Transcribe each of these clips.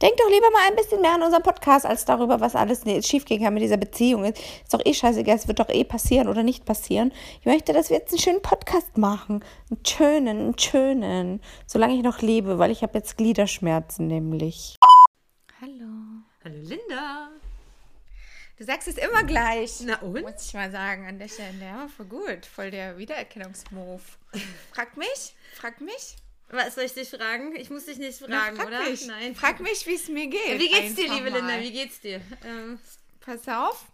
Denk doch lieber mal ein bisschen mehr an unseren Podcast, als darüber, was alles schiefgehen kann mit dieser Beziehung. Ist doch eh scheißegal, es wird doch eh passieren oder nicht passieren. Ich möchte, dass wir jetzt einen schönen Podcast machen. Einen schönen, einen schönen. Solange ich noch lebe, weil ich habe jetzt Gliederschmerzen nämlich. Hallo. Hallo Linda. Du sagst es immer gleich. Na und? Muss ich mal sagen, an der Stelle. Der war voll gut. Voll der Wiedererkennungsmove. Frag mich. Frag mich. Was soll ich dich fragen? Ich muss dich nicht fragen, Na, frag oder? Mich. Nein. Frag mich, wie es mir geht. Wie geht's dir, liebe mal. Linda? Wie geht's dir? Ähm, Pass auf.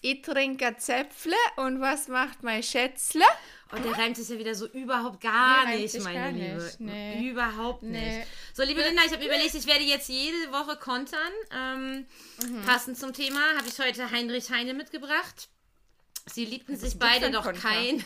Ich trinke Zäpfle und was macht mein Schätzle? oh, der reimt sich ja wieder so überhaupt gar reimt nicht, meine gar Liebe. nicht, nee. Überhaupt nicht. Nee. So, liebe Linda, ich habe überlegt, ich werde jetzt jede Woche kontern. Ähm, Mhm. Passend zum Thema habe ich heute Heinrich Heine mitgebracht. Sie liebten sich beide doch kein.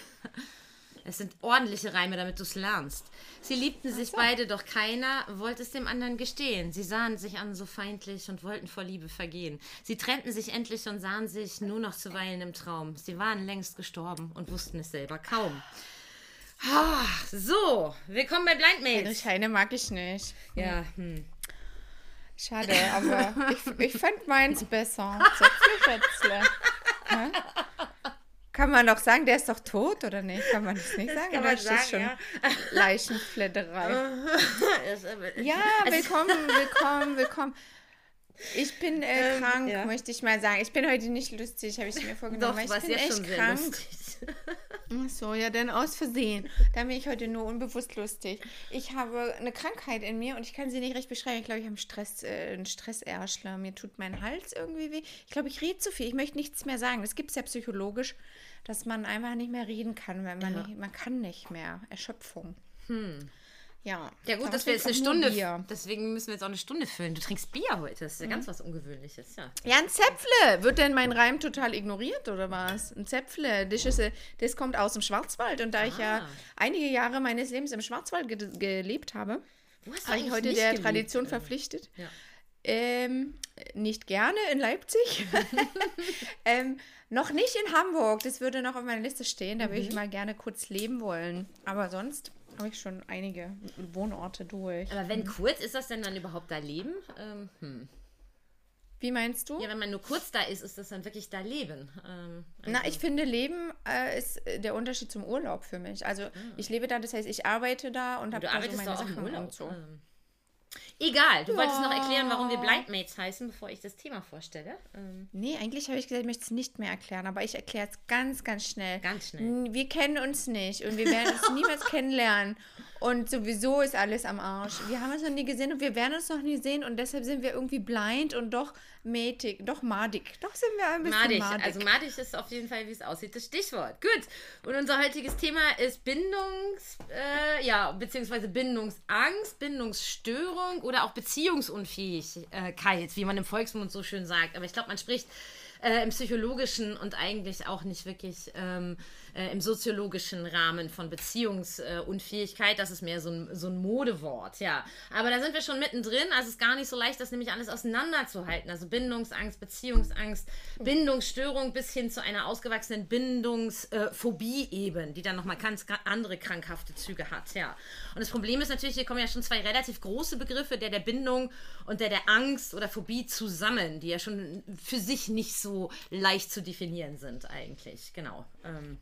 Es sind ordentliche Reime, damit du es lernst. Sie liebten sich beide, doch keiner wollte es dem anderen gestehen. Sie sahen sich an so feindlich und wollten vor Liebe vergehen. Sie trennten sich endlich und sahen sich nur noch zuweilen im Traum. Sie waren längst gestorben und wussten es selber kaum. Ah, So, willkommen bei Blind Mates. Heinrich Heine mag ich nicht. Ja, hm. Schade, aber ich, ich fand meins besser. Zäpfle, Schätzle. Hä? Kann man doch sagen, der ist doch tot, oder nicht? Kann man das nicht sagen? kann man das sagen, schon ja. Leichenfledderei? Das, Ja, willkommen, willkommen, willkommen. Ich bin äh, Ähm, krank, ja. möchte ich mal sagen. Ich bin heute nicht lustig, habe ich mir vorgenommen. Doch, ich bin echt krank. lustig. Ach so, ja, dann aus Versehen. Da bin ich heute nur unbewusst lustig. Ich habe eine Krankheit in mir und ich kann sie nicht recht beschreiben. Ich glaube, ich habe einen Stress, äh, einen Stresserschler. Mir tut mein Hals irgendwie weh. Ich glaube, ich rede zu viel. Ich möchte nichts mehr sagen. Das gibt es ja psychologisch, dass man einfach nicht mehr reden kann, weil man, Ja. nicht, man kann nicht mehr. Erschöpfung. Ja. Ja gut, dass wir jetzt eine Stunde, Bier. deswegen müssen wir jetzt auch eine Stunde füllen. Du trinkst Bier heute, das ist ja ganz was Ungewöhnliches, ja. Ja, ein Zäpfle. Wird denn mein Reim total ignoriert oder was? Ein Zäpfle. Das, ist, äh, das kommt aus dem Schwarzwald. Und da ich ja Ah. einige Jahre meines Lebens im Schwarzwald ge gelebt habe, Wo hast du war ich eigentlich heute der gelebt? Tradition Äh, verpflichtet. Ja. Ähm, nicht gerne in Leipzig. ähm, noch nicht in Hamburg. Das würde noch auf meiner Liste stehen. Da würde Mhm. ich mal gerne kurz leben wollen. Aber sonst habe ich schon einige Wohnorte durch. Aber wenn kurz, ist das denn dann überhaupt da Leben? Ähm, hm. Wie meinst du? Ja, wenn man nur kurz da ist, ist das dann wirklich da Leben. Ähm, Na, ich finde, Leben äh, ist der Unterschied zum Urlaub für mich. Also ich lebe da, das heißt, ich arbeite da und habe Ah. da so meine Sachen Urlaub. und so. Ähm. Egal, du wolltest noch Ja. erklären, warum wir Blindmates heißen, bevor ich das Thema vorstelle. Ähm, Nee, eigentlich habe ich gesagt, ich möchte es nicht mehr erklären, aber ich erkläre es ganz, ganz schnell. Ganz schnell. Wir kennen uns nicht und wir werden uns niemals kennenlernen. Und sowieso ist alles am Arsch. Wir haben uns noch nie gesehen und wir werden uns noch nie sehen und deshalb sind wir irgendwie blind und doch mätig, doch madig. Doch sind wir ein bisschen Madig. madig. Also madig ist auf jeden Fall, wie es aussieht, das Stichwort. Gut. Und unser heutiges Thema ist Bindungs, äh, ja, beziehungsweise Bindungsangst, Bindungsstörung oder auch Beziehungsunfähigkeit, wie man im Volksmund so schön sagt. Aber ich glaube, man spricht äh, im psychologischen und eigentlich auch nicht wirklich ähm, äh, im soziologischen Rahmen von Beziehungsunfähigkeit. Das ist mehr so ein, so ein Modewort, ja. Aber da sind wir schon mittendrin. Also es ist gar nicht so leicht, das nämlich alles auseinanderzuhalten. Also Bindungsangst, Beziehungsangst, Bindungsstörung bis hin zu einer ausgewachsenen Bindungsphobie eben, die dann nochmal ganz andere krankhafte Züge hat, ja. Und das Problem ist natürlich, hier kommen ja schon zwei relativ große Begriffe, der der Bindung und der der Angst oder Phobie zusammen, die ja schon für sich nicht so leicht zu definieren sind eigentlich, genau. Ähm,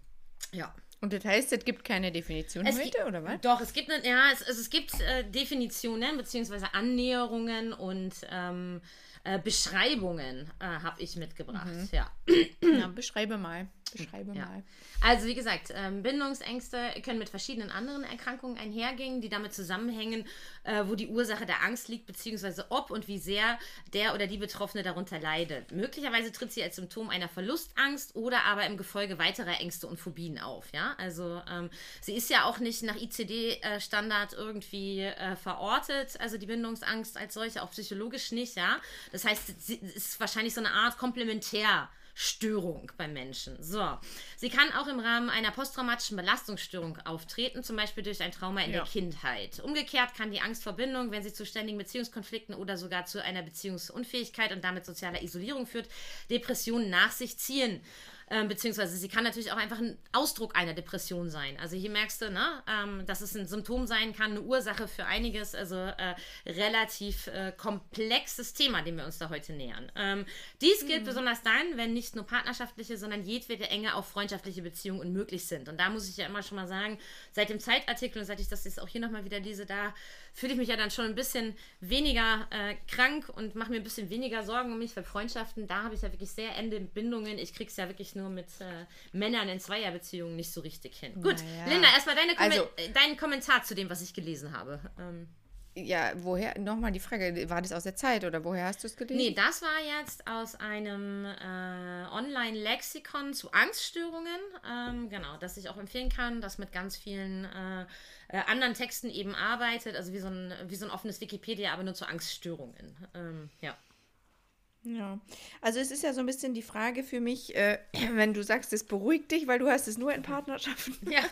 ja. und das heißt, es gibt keine Definition Es heute, oder was? Doch, es gibt, ja, es, es, es gibt äh, Definitionen beziehungsweise Annäherungen und ähm, äh, Beschreibungen äh, habe ich mitgebracht. Ja. Ja, beschreibe mal. Beschreibe Ja. mal. Also wie gesagt, ähm, Bindungsängste können mit verschiedenen anderen Erkrankungen einhergehen, die damit zusammenhängen, äh, wo die Ursache der Angst liegt, beziehungsweise ob und wie sehr der oder die Betroffene darunter leidet. Möglicherweise tritt sie als Symptom einer Verlustangst oder aber im Gefolge weiterer Ängste und Phobien auf. Ja, also ähm, sie ist ja auch nicht nach ICD-Standard irgendwie äh, verortet, also die Bindungsangst als solche, auch psychologisch nicht. Ja, das heißt, sie ist wahrscheinlich so eine Art Komplementär. Störung beim Menschen. So. Sie kann auch im Rahmen einer posttraumatischen Belastungsstörung auftreten, zum Beispiel durch ein Trauma in Ja. der Kindheit. Umgekehrt kann die Angst vor Bindung, wenn sie zu ständigen Beziehungskonflikten oder sogar zu einer Beziehungsunfähigkeit und damit sozialer Isolierung führt, Depressionen nach sich ziehen. Ähm, beziehungsweise sie kann natürlich auch einfach ein Ausdruck einer Depression sein. Also hier merkst du, ne, ähm, dass es ein Symptom sein kann, eine Ursache für einiges. Also äh, relativ äh, komplexes Thema, dem wir uns da heute nähern. Ähm, dies gilt mhm. besonders dann, wenn nicht nur partnerschaftliche, sondern jedwede enge auch freundschaftliche Beziehungen unmöglich sind. Und da muss ich ja immer schon mal sagen, seit dem Zeitartikel und seit ich das jetzt auch hier nochmal wieder lese, da fühle ich mich ja dann schon ein bisschen weniger äh, krank und mache mir ein bisschen weniger Sorgen um mich, weil Freundschaften, da habe ich ja wirklich sehr ende Bindungen. Ich kriege es ja wirklich nur mit äh, Männern in Zweierbeziehungen nicht so richtig hin. Gut, naja. Linda, erstmal deine Kom also, deinen Kommentar zu dem, was ich gelesen habe. Ähm. Ja, woher, nochmal die Frage, war das aus der Zeit oder woher hast du es gelesen? Nee, das war jetzt aus einem äh, Online-Lexikon zu Angststörungen, ähm, genau, das ich auch empfehlen kann, das mit ganz vielen äh, äh, anderen Texten eben arbeitet, also wie so, ein, wie so ein offenes Wikipedia, aber nur zu Angststörungen. Ähm, ja. Ja, also es ist ja so ein bisschen die Frage für mich, äh, wenn du sagst, es beruhigt dich, weil du hast es nur in Partnerschaften. Ja.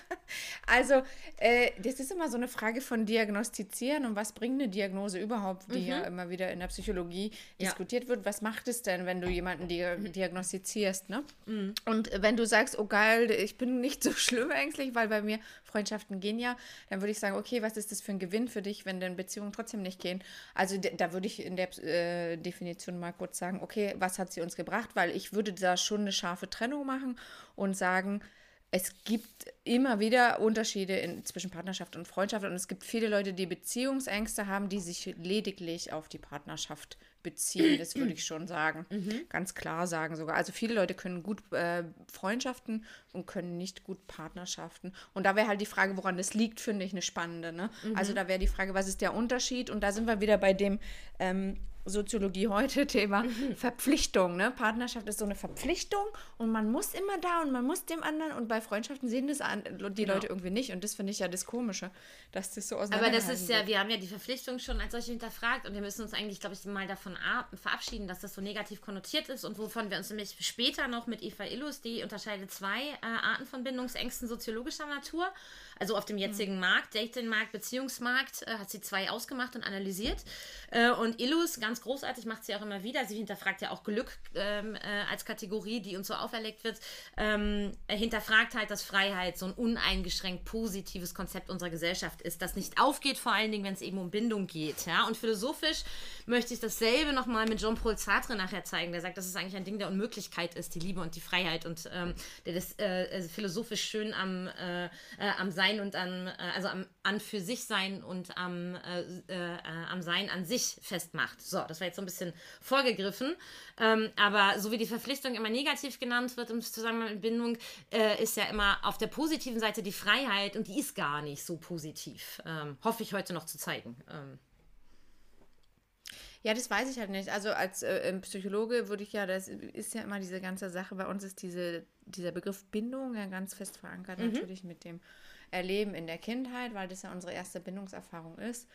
Also äh, das ist immer so eine Frage von Diagnostizieren und was bringt eine Diagnose überhaupt, die mhm. ja immer wieder in der Psychologie ja. diskutiert wird. Was macht es denn, wenn du jemanden dia mhm. diagnostizierst, ne? Mhm. Und wenn du sagst, oh geil, ich bin nicht so schlimm ängstlich, weil bei mir Freundschaften gehen ja, dann würde ich sagen, okay, was ist das für ein Gewinn für dich, wenn denn Beziehungen trotzdem nicht gehen? Also da würde ich in der äh, Definition mal kurz sagen, okay, was hat sie uns gebracht? Weil ich würde da schon eine scharfe Trennung machen und sagen, es gibt immer wieder Unterschiede in, zwischen Partnerschaft und Freundschaft und es gibt viele Leute, die Beziehungsängste haben, die sich lediglich auf die Partnerschaft beziehen. Das würde ich schon sagen. Mhm. Ganz klar sagen sogar. Also viele Leute können gut äh, Freundschaften und können nicht gut Partnerschaften. Und da wäre halt die Frage, woran das liegt, finde ich eine spannende. Ne? Mhm. Also da wäre die Frage, was ist der Unterschied? Und da sind wir wieder bei dem ähm, Soziologie heute Thema mhm. Verpflichtung. Ne? Partnerschaft ist so eine Verpflichtung und man muss immer da und man muss dem anderen und bei Freundschaften sehen das an, die genau. Leute irgendwie nicht und das finde ich ja das Komische, dass das so auseinander Aber das ist ja, wird. wir haben ja die Verpflichtung schon als solche hinterfragt und wir müssen uns eigentlich, glaube ich, mal davon verabschieden, dass das so negativ konnotiert ist und wovon wir uns nämlich später noch mit Eva Illus, die unterscheidet zwei äh, Arten von Bindungsängsten soziologischer Natur. Also auf dem jetzigen mhm. Markt, Dating-Markt, Beziehungsmarkt, äh, hat sie zwei ausgemacht und analysiert. Äh, und Illus, ganz großartig, macht sie auch immer wieder. Sie hinterfragt ja auch Glück ähm, äh, als Kategorie, die uns so auferlegt wird. Ähm, hinterfragt halt, dass Freiheit so ein uneingeschränkt positives Konzept unserer Gesellschaft ist, das nicht aufgeht, vor allen Dingen, wenn es eben um Bindung geht. Ja? Und philosophisch möchte ich dasselbe nochmal mit Jean-Paul Sartre nachher zeigen, der sagt, dass es eigentlich ein Ding der Unmöglichkeit ist, die Liebe und die Freiheit und ähm, der das äh, philosophisch schön am, äh, äh, am Sein und an, äh, also am an für sich sein und am, äh, am Sein an sich festmacht. So, das war jetzt so ein bisschen vorgegriffen. Ähm, aber so wie die Verpflichtung immer negativ genannt wird im Zusammenhang mit Bindung, ist ja immer auf der positiven Seite die Freiheit und die ist gar nicht so positiv. Ähm, hoffe ich heute noch zu zeigen. Ähm. Ja, das weiß ich halt nicht. Also als äh, Psychologe würde ich ja, das ist ja immer diese ganze Sache, bei uns ist diese, dieser Begriff Bindung ja ganz fest verankert, mhm. natürlich mit dem erleben in der Kindheit, weil das ja unsere erste Bindungserfahrung ist.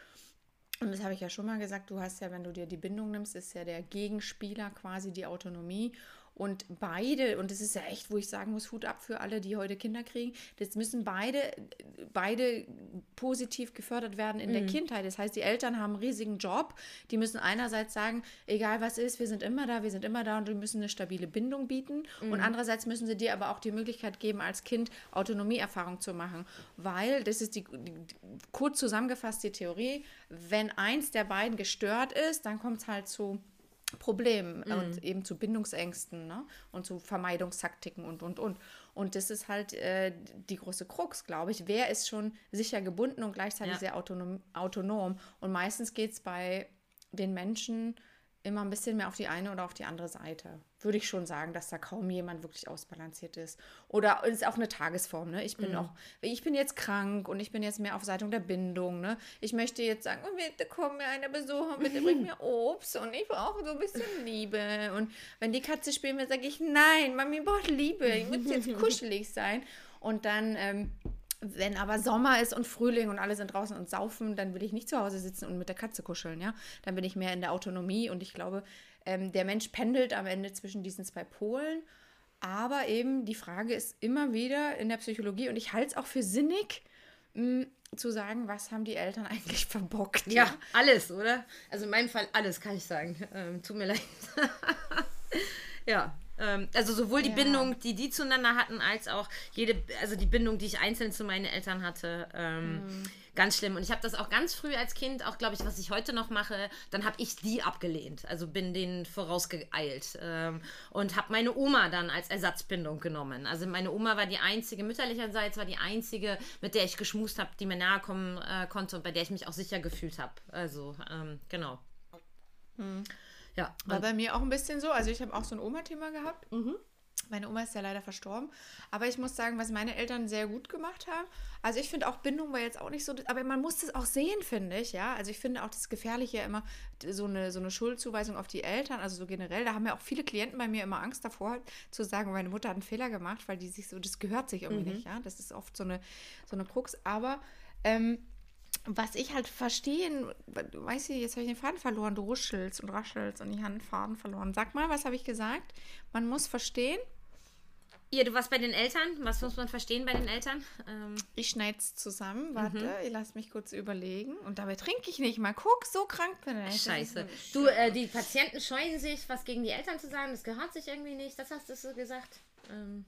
Und das habe ich ja schon mal gesagt, du hast ja, wenn du dir die Bindung nimmst, ist ja der Gegenspieler quasi die Autonomie. Und beide, und das ist ja echt, wo ich sagen muss, Hut ab für alle, die heute Kinder kriegen, das müssen beide, beide positiv gefördert werden in mhm. der Kindheit. Das heißt, die Eltern haben einen riesigen Job. Die müssen einerseits sagen, egal was ist, wir sind immer da, wir sind immer da und die müssen eine stabile Bindung bieten. Mhm. Und andererseits müssen sie dir aber auch die Möglichkeit geben, als Kind Autonomieerfahrung zu machen. Weil, das ist die, die kurz zusammengefasst die Theorie, wenn eins der beiden gestört ist, dann kommt es halt zu Problemen mhm. und eben zu Bindungsängsten ne? und zu Vermeidungstaktiken und, und, und. Und das ist halt äh, die große Krux, glaube ich. Wer ist schon sicher gebunden und gleichzeitig ja. sehr autonom, autonom? Und meistens geht es bei den Menschen immer ein bisschen mehr auf die eine oder auf die andere Seite. Würde ich schon sagen, dass da kaum jemand wirklich ausbalanciert ist. Oder ist auch eine Tagesform, ne? Ich bin mhm. auch, ich bin jetzt krank und ich bin jetzt mehr auf Seite der Bindung, ne? Ich möchte jetzt sagen, oh, bitte komm mir einer besuchen, bitte bring mir Obst und ich brauche so ein bisschen Liebe. Und wenn die Katze spielen will, sage ich, nein, Mami braucht Liebe, ich muss jetzt kuschelig sein. Und dann ähm, wenn aber Sommer ist und Frühling und alle sind draußen und saufen, dann will ich nicht zu Hause sitzen und mit der Katze kuscheln, ja. Dann bin ich mehr in der Autonomie und ich glaube, ähm, der Mensch pendelt am Ende zwischen diesen zwei Polen. Aber eben die Frage ist immer wieder in der Psychologie und ich halte es auch für sinnig, mh, zu sagen, was haben die Eltern eigentlich verbockt. Ja, ja, alles, oder? Also in meinem Fall alles, kann ich sagen. Ähm, tut mir leid. ja, Ähm, also sowohl die Ja. Bindung, die die zueinander hatten, als auch jede, also die Bindung, die ich einzeln zu meinen Eltern hatte. Ähm, Mhm. Ganz schlimm. Und ich habe das auch ganz früh als Kind, auch glaube ich, was ich heute noch mache, dann habe ich die abgelehnt. Also bin denen vorausgeeilt. Ähm, und habe meine Oma dann als Ersatzbindung genommen. Also meine Oma war die einzige, mütterlicherseits war die einzige, mit der ich geschmust habe, die mir nahe kommen äh, konnte und bei der ich mich auch sicher gefühlt habe. Also, ähm, genau. Ja, War bei mir auch ein bisschen so. Also ich habe auch so ein Oma-Thema gehabt. Meine Oma ist ja leider verstorben. Aber ich muss sagen, was meine Eltern sehr gut gemacht haben. Also ich finde auch Bindung war jetzt auch nicht so. Aber man muss das auch sehen, finde ich. Ja, also ich finde auch das Gefährliche ja immer so eine, so eine Schuldzuweisung auf die Eltern. Also so generell. Da haben ja auch viele Klienten bei mir immer Angst davor, zu sagen, meine Mutter hat einen Fehler gemacht, weil die sich so, das gehört sich irgendwie nicht. Ja, das ist oft so eine, so eine Krux. Aber ähm, was ich halt verstehen, weißt du, jetzt habe ich den Faden verloren, du ruschelst und raschelst und ich habe den Faden verloren. Sag mal, was habe ich gesagt? Man muss verstehen, Ja, du warst bei den Eltern. Was muss man verstehen bei den Eltern? Ähm, ich schneide es zusammen. Warte, ich lass mich kurz überlegen. Und dabei trinke ich nicht mal. Guck, so krank bin ich. scheiße. Du, äh, die Patienten scheuen sich, was gegen die Eltern zu sagen. Das gehört sich irgendwie nicht. Das hast du so gesagt. Ähm,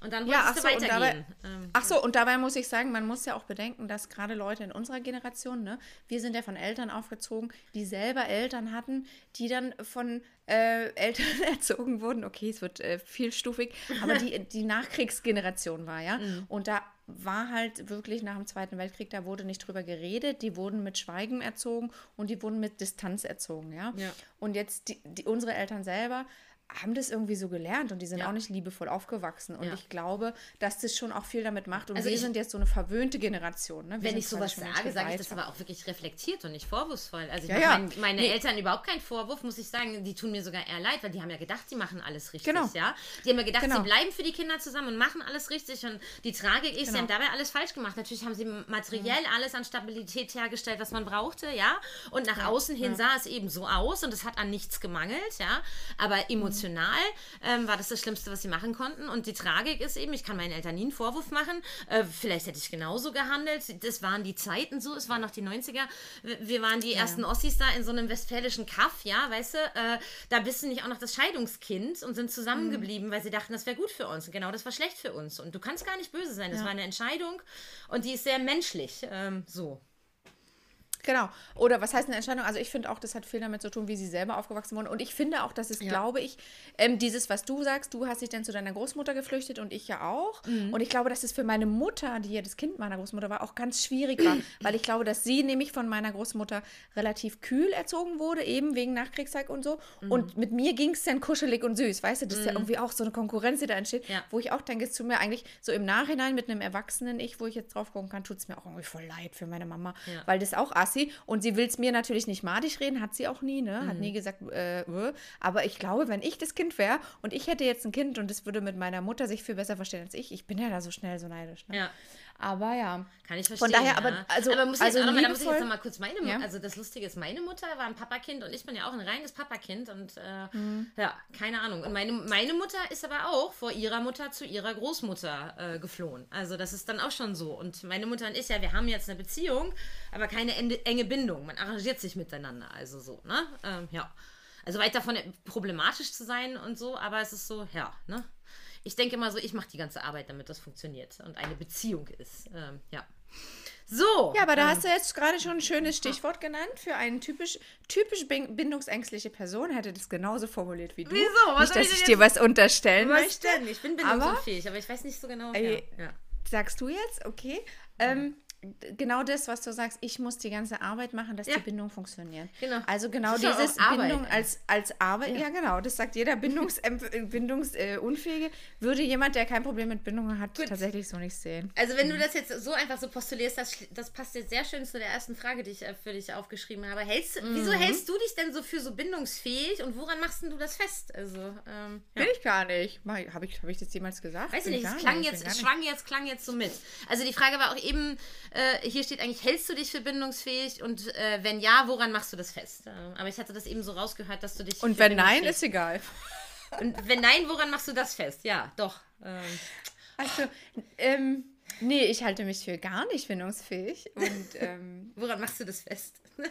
und dann Ja, wolltest du so, und weitergehen. dabei, ähm, ach so, und dabei muss ich sagen, man muss ja auch bedenken, dass gerade Leute in unserer Generation, ne, wir sind ja von Eltern aufgezogen, die selber Eltern hatten, die dann von äh, Eltern erzogen wurden. Okay, es wird äh, vielstufig, aber die, die Nachkriegsgeneration war, ja. Und da war halt wirklich nach dem Zweiten Weltkrieg, da wurde nicht drüber geredet, die wurden mit Schweigen erzogen und die wurden mit Distanz erzogen, ja. Ja. Und jetzt die, die, unsere Eltern selber haben das irgendwie so gelernt und die sind Ja. auch nicht liebevoll aufgewachsen. Und Ja. ich glaube, dass das schon auch viel damit macht. Und Also wir ich- sind jetzt so eine verwöhnte Generation. Ne? Wenn ich sowas sage, sage ich das aber auch wirklich reflektiert und nicht vorwurfsvoll. Also ich Ja, mache ja. mein, meine Nee. Eltern überhaupt keinen Vorwurf, muss ich sagen. Die tun mir sogar eher leid, weil die haben ja gedacht, die machen alles richtig. Genau. Ja? Die haben ja gedacht, Genau. sie bleiben für die Kinder zusammen und machen alles richtig. Und die Tragik ist, sie Genau. haben dabei alles falsch gemacht. Natürlich haben sie materiell alles an Stabilität hergestellt, was man brauchte, ja. Und nach außen hin sah es eben so aus und es hat an nichts gemangelt, ja. Aber emotional ähm, war das das Schlimmste, was sie machen konnten. Und die Tragik ist eben, ich kann meinen Eltern nie einen Vorwurf machen. Äh, vielleicht hätte ich genauso gehandelt. Das waren die Zeiten so, es waren noch die 90er. Wir- waren die ersten Ossis da in so einem westfälischen Kaff, ja, weißt du. Äh, da bist du nicht auch noch das Scheidungskind und sind zusammengeblieben, weil sie dachten, das wäre gut für uns. Und genau das war schlecht für uns. Und du kannst gar nicht böse sein. Das Ja. war eine Entscheidung und die ist sehr menschlich. Ähm, so. Genau. Oder was heißt eine Entscheidung? Also ich finde auch, das hat viel damit zu tun, wie sie selber aufgewachsen wurden. Und ich finde auch, dass es, glaube ich, ähm, dieses, was du sagst, du hast dich dann zu deiner Großmutter geflüchtet und ich ja auch. Mhm. Und ich glaube, dass es für meine Mutter, die ja das Kind meiner Großmutter war, auch ganz schwierig war. weil ich glaube, dass sie nämlich von meiner Großmutter relativ kühl erzogen wurde, eben wegen Nachkriegszeit und so. Mhm. Und mit mir ging es dann kuschelig und süß. Weißt du, das ist ja irgendwie auch so eine Konkurrenz, die da entsteht, Ja. wo ich auch denke, es tut mir eigentlich so im Nachhinein mit einem erwachsenen Ich, wo ich jetzt drauf gucken kann, tut es mir auch irgendwie voll leid für meine Mama. Ja. Weil das auch assi und sie will es mir natürlich nicht madig reden, hat sie auch nie, ne? Hat Mhm. nie gesagt, äh, äh. aber ich glaube, wenn ich das Kind wäre und ich hätte jetzt ein Kind und das würde mit meiner Mutter sich viel besser verstehen als ich, ich bin ja da so schnell so neidisch. Ne? Ja. Aber ja. Kann ich verstehen. daher, ja. aber- also- aber muss ich also jetzt auch noch da muss ich jetzt noch mal kurz meine Ja. Also das Lustige ist, meine Mutter war ein Papakind und ich bin ja auch ein reines Papakind und äh, Mhm. ja, keine Ahnung. Und meine, meine Mutter ist aber auch vor ihrer Mutter zu ihrer Großmutter äh, geflohen. Also das ist dann auch schon so. Und meine Mutter und ich, ja, wir haben jetzt eine Beziehung, aber keine ende, enge Bindung. Man arrangiert sich miteinander. Also so, ne? Ähm, ja. Also weit davon problematisch zu sein und so, aber es ist so, ja, ne? Ich denke immer so, ich mache die ganze Arbeit, damit das funktioniert und eine Beziehung ist. Ähm, ja. So. Ja, aber da ähm, hast du jetzt gerade schon ein schönes Stichwort genannt für eine typisch, typisch bin- bindungsängstliche Person. Hätte das genauso formuliert wie du. Wieso? Was Nicht, dass ich ich dir was unterstellen Was möchte. denn? Ich bin Aber- bindungsunfähig, aber ich weiß nicht so genau. Ey, ja, ja. Sagst du jetzt? Okay. Ähm, genau das, was du sagst, ich muss die ganze Arbeit machen, dass Ja. die Bindung funktioniert. Genau. Also genau ja dieses Bindung als, als Arbeit. Ja. genau, das sagt jeder Bindungs, äh, Bindungsunfähige. würde jemand, der kein Problem mit Bindungen hat, Gut. tatsächlich so nicht sehen. Also wenn du das jetzt so einfach so postulierst, das, das passt jetzt sehr schön zu der ersten Frage, die ich äh, für dich aufgeschrieben habe. Hältst, du- Wieso Mhm. hältst du dich denn so für so bindungsfähig und woran machst denn du das fest? Also, ähm, ja. Bin ich gar nicht. Habe ich, hab ich das jemals gesagt? Weiß ich nicht, es klang jetzt, schwang jetzt, klang jetzt so mit. Also die Frage war auch eben, äh, hier steht eigentlich, hältst du dich für bindungsfähig und äh, wenn ja, woran machst du das fest? Äh, aber ich hatte das eben so rausgehört, dass du dich Und wenn nein, ist egal. Und wenn nein, woran machst du das fest? Ja, doch. Ähm, Also, ähm, nee, ich halte mich für gar nicht bindungsfähig. Und ähm, woran machst du das fest?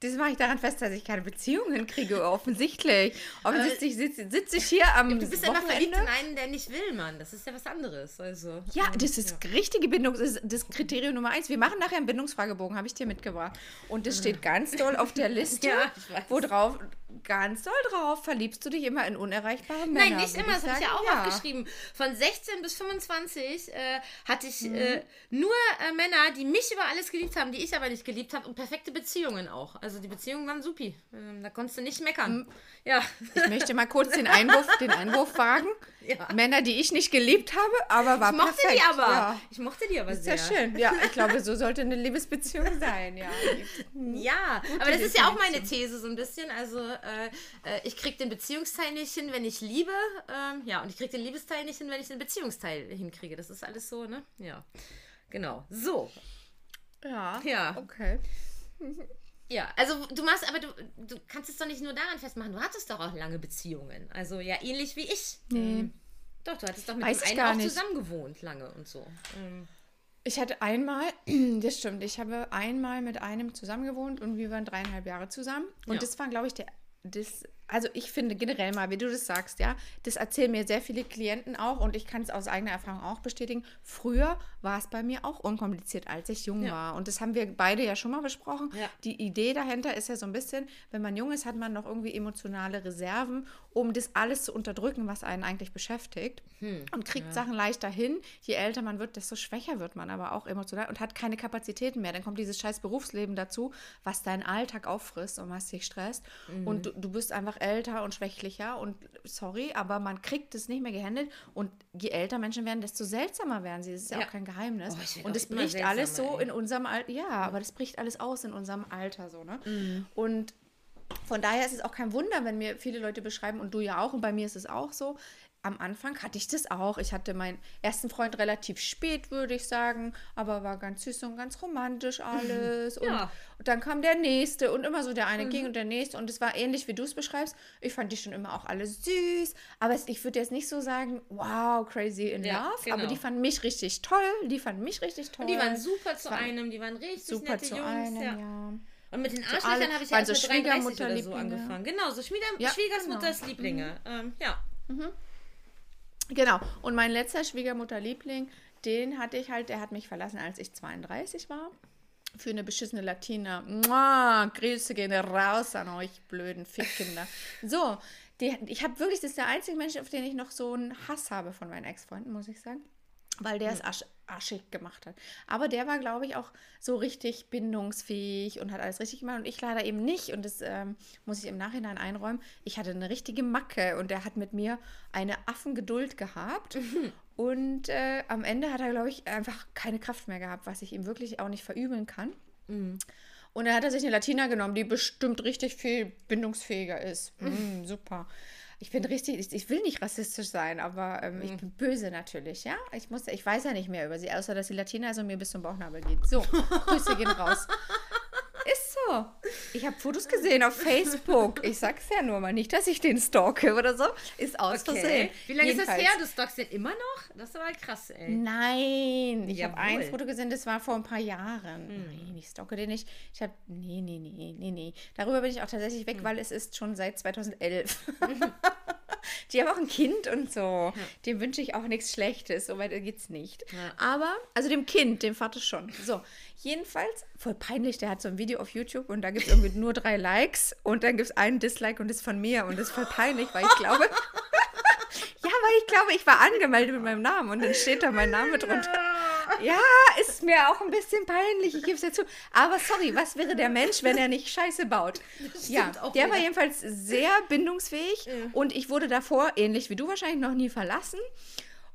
Das mache ich daran fest, dass ich keine Beziehungen kriege, offensichtlich. Offensichtlich sitze sitz ich hier am Du bist immer Wochenende. verliebt in einen, der nicht will, Mann. Das ist ja was anderes. Also, Ja, das ist richtige Bindung, das ist das Kriterium Nummer eins. Wir machen nachher einen Bindungsfragebogen, habe ich dir mitgebracht. Und das steht ganz doll auf der Liste, Ja, wo drauf, ganz doll drauf, verliebst du dich immer in unerreichbare Männer. Nein, nicht immer, das habe ich ja auch aufgeschrieben. Von 16 bis 25 äh, hatte ich Mhm. äh, nur äh, Männer, die mich über alles geliebt haben, die ich aber nicht geliebt habe und perfekte Beziehungen auch. Also die Beziehungen waren supi. Ähm, da konntest du nicht meckern. Ja. Ich möchte mal kurz den Einwurf, den Einwurf wagen. Ja. Männer, die ich nicht geliebt habe, aber war Ich mochte perfekt. die aber. Ja. Ich mochte die aber Ist sehr. ja schön. Ja, ich glaube, so sollte eine Liebesbeziehung sein. Ja. Ja, aber das ist ja auch meine These so ein bisschen. Also äh, äh, ich krieg den Beziehungsteil nicht hin, wenn ich liebe. Ähm, ja, und ich krieg den Liebesteil nicht hin, wenn ich den Beziehungsteil hinkriege. Das ist alles so, ne? Ja. Genau. So. Ja. Ja. Okay. Ja, also du machst, aber du, du kannst es doch nicht nur daran festmachen. Du hattest doch auch lange Beziehungen. Also ja, ähnlich wie ich. Nee. Ähm, Doch, du hattest doch mit Weiß dem ich einen auch nicht. zusammen gewohnt, lange und so. Ähm, Ich hatte einmal, das stimmt, ich habe einmal mit einem zusammen gewohnt und wir waren dreieinhalb Jahre zusammen. Und Ja. das war, glaube ich, der, das, also ich finde generell mal, wie du das sagst, ja, das erzählen mir sehr viele Klienten auch und ich kann es aus eigener Erfahrung auch bestätigen. Früher war es bei mir auch unkompliziert, als ich jung Ja. war. Und das haben wir beide ja schon mal besprochen. Ja. Die Idee dahinter ist ja so ein bisschen, wenn man jung ist, hat man noch irgendwie emotionale Reserven, um das alles zu unterdrücken, was einen eigentlich beschäftigt. und kriegt Sachen leichter hin. Je älter man wird, desto schwächer wird man aber auch emotional und hat keine Kapazitäten mehr. Dann kommt dieses scheiß Berufsleben dazu, was deinen Alltag auffrisst und was dich stresst. Und du, du bist einfach älter und schwächlicher und sorry, aber man kriegt es nicht mehr gehandelt. Und je älter Menschen werden, desto seltsamer werden sie. Das ist ja, Ja. auch kein Geheimnis. Oh, und es bricht alles so ey. in unserem Alter. Ja, aber das bricht alles aus in unserem Alter so, ne? Mhm. Und von daher ist es auch kein Wunder, wenn mir viele Leute beschreiben, und du ja auch, und bei mir ist es auch so. Am Anfang hatte ich das auch. Ich hatte meinen ersten Freund relativ spät, würde ich sagen, aber war ganz süß und ganz romantisch alles. Und, Ja. und dann kam der nächste und immer so der eine ging und der nächste. Und es war ähnlich, wie du es beschreibst. Ich fand die schon immer auch alle süß. Aber ich würde jetzt nicht so sagen, wow, crazy in Ja, love. Aber genau. die fanden mich richtig toll. Die fanden mich richtig toll. und die waren super zu war einem, die waren richtig super nette zu Jungs. einem, ja. ja. Und mit den Arschlöchern habe ich ja waren erst so mit 33 oder so angefangen. Genau, so Schwieger Ja, Schwiegersmutters genau. Lieblinge. Ähm, ja. Genau. Und mein letzter Schwiegermutterliebling, den hatte ich halt, der hat mich verlassen, als ich 32 war. Für eine beschissene Latina. Mua, Grüße gehen raus an euch blöden Fickkinder. So, die, ich habe wirklich, das ist der einzige Mensch, auf den ich noch so einen Hass habe von meinen Ex-Freunden, muss ich sagen. Weil der es arsch, arschig gemacht hat. Aber der war, glaube ich, auch so richtig bindungsfähig und hat alles richtig gemacht. Und ich leider eben nicht. Und das ähm, muss ich im Nachhinein einräumen. Ich hatte eine richtige Macke und der hat mit mir eine Affengeduld gehabt. Und äh, am Ende hat er, glaube ich, einfach keine Kraft mehr gehabt, was ich ihm wirklich auch nicht verübeln kann. Und dann hat er sich eine Latina genommen, die bestimmt richtig viel bindungsfähiger ist. Mm, super. Ich bin richtig, ich, ich will nicht rassistisch sein, aber ähm, ich bin böse natürlich, ja. Ich muss, ich weiß ja nicht mehr über sie, außer dass sie Latina ist und mir bis zum Bauchnabel geht. So, Grüße gehen raus. Ich habe Fotos gesehen auf Facebook. Ich sag's ja nur mal nicht, dass ich den stalke oder so. Ist aus Versehen. Wie lange ist das Jedenfalls. her? Du stalkst den immer noch? Das ist aber krass, ey. Nein, ich habe ein. Hm. Foto gesehen, das war vor ein paar Jahren. Nein, ich stocke den nicht. Ich habe, nee, nee, nee, nee, nee. Darüber bin ich auch tatsächlich Hm. weg, weil es ist schon seit 2011. Die haben auch ein Kind und so. Dem wünsche ich auch nichts Schlechtes. So weit geht's nicht. Ja. Aber, also dem Kind, dem Vater schon. So, jedenfalls, voll peinlich, der hat so ein Video auf YouTube und da gibt es irgendwie nur drei Likes und dann gibt es einen Dislike und das ist von mir und das ist voll peinlich, weil ich glaube, ja, weil ich glaube, ich war angemeldet mit meinem Namen und dann steht da mein Name drunter. Ja, ist mir auch ein bisschen peinlich, ich gebe es ja zu. Aber sorry, was wäre der Mensch, wenn er nicht Scheiße baut? Ja, auch der war wieder. jedenfalls sehr bindungsfähig und ich wurde davor, ähnlich wie du wahrscheinlich, noch nie verlassen.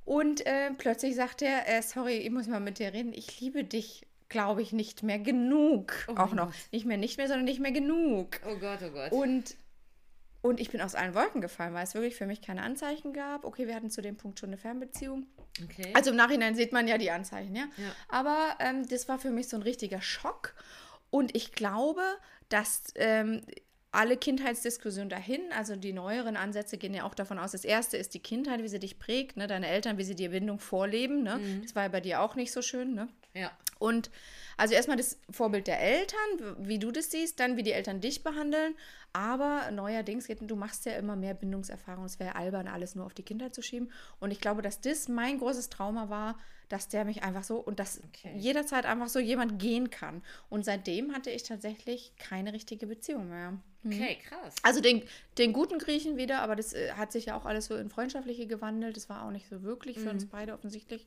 Und äh, plötzlich sagt er, äh, sorry, ich muss mal mit dir reden, ich liebe dich, glaube ich, nicht mehr genug. auch mein noch. Gott. Nicht mehr, nicht mehr, sondern nicht mehr genug. Oh Gott, oh Gott. Und, und ich bin aus allen Wolken gefallen, weil es wirklich für mich keine Anzeichen gab. Okay, wir hatten zu dem Punkt schon eine Fernbeziehung. Okay. Also im Nachhinein sieht man ja die Anzeichen, ja. Ja. Aber ähm, das war für mich so ein richtiger Schock. Und ich glaube, dass ähm, alle Kindheitsdiskussionen dahin, also die neueren Ansätze gehen ja auch davon aus, das erste ist die Kindheit, wie sie dich prägt, ne? deine Eltern, wie sie dir Bindung vorleben. Ne? Das war ja bei dir auch nicht so schön. Ne? Ja. Und also erstmal das Vorbild der Eltern, wie du das siehst, dann wie die Eltern dich behandeln. Aber neuerdings, geht- du machst ja immer mehr Bindungserfahrung. Es wäre albern, alles nur auf die Kindheit zu schieben. Und ich glaube, dass das mein großes Trauma war, dass der mich einfach so und dass Okay. jederzeit einfach so jemand gehen kann. Und seitdem hatte ich tatsächlich keine richtige Beziehung mehr. Okay, krass. Also den, den guten Griechen wieder, aber das äh, hat sich ja auch alles so in freundschaftliche gewandelt. Das war auch nicht so wirklich für uns beide offensichtlich.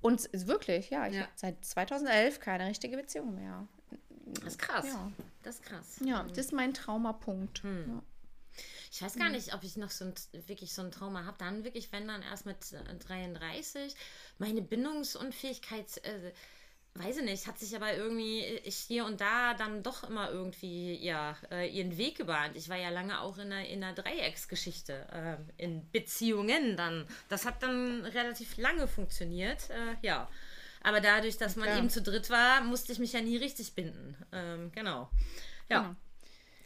Und es ist wirklich, ja, ich Ja. habe seit 2011 keine richtige Beziehung mehr. Das ist krass. Ja. Das ist krass. Ja, das ist mein Traumapunkt. Ja. Ich weiß gar nicht, ob ich noch so ein, wirklich so ein Trauma habe. Dann wirklich, wenn dann erst mit äh, 33. Meine Bindungsunfähigkeit, äh, weiß ich nicht, hat sich aber irgendwie ich hier und da dann doch immer irgendwie ja, äh, ihren Weg gebahnt. Ich war ja lange auch in einer, in einer Dreiecksgeschichte, äh, in Beziehungen dann. Das hat dann relativ lange funktioniert, äh, ja. Aber dadurch, dass man Klar. eben zu dritt war, musste ich mich ja nie richtig binden. Ähm, genau. Ja. Genau.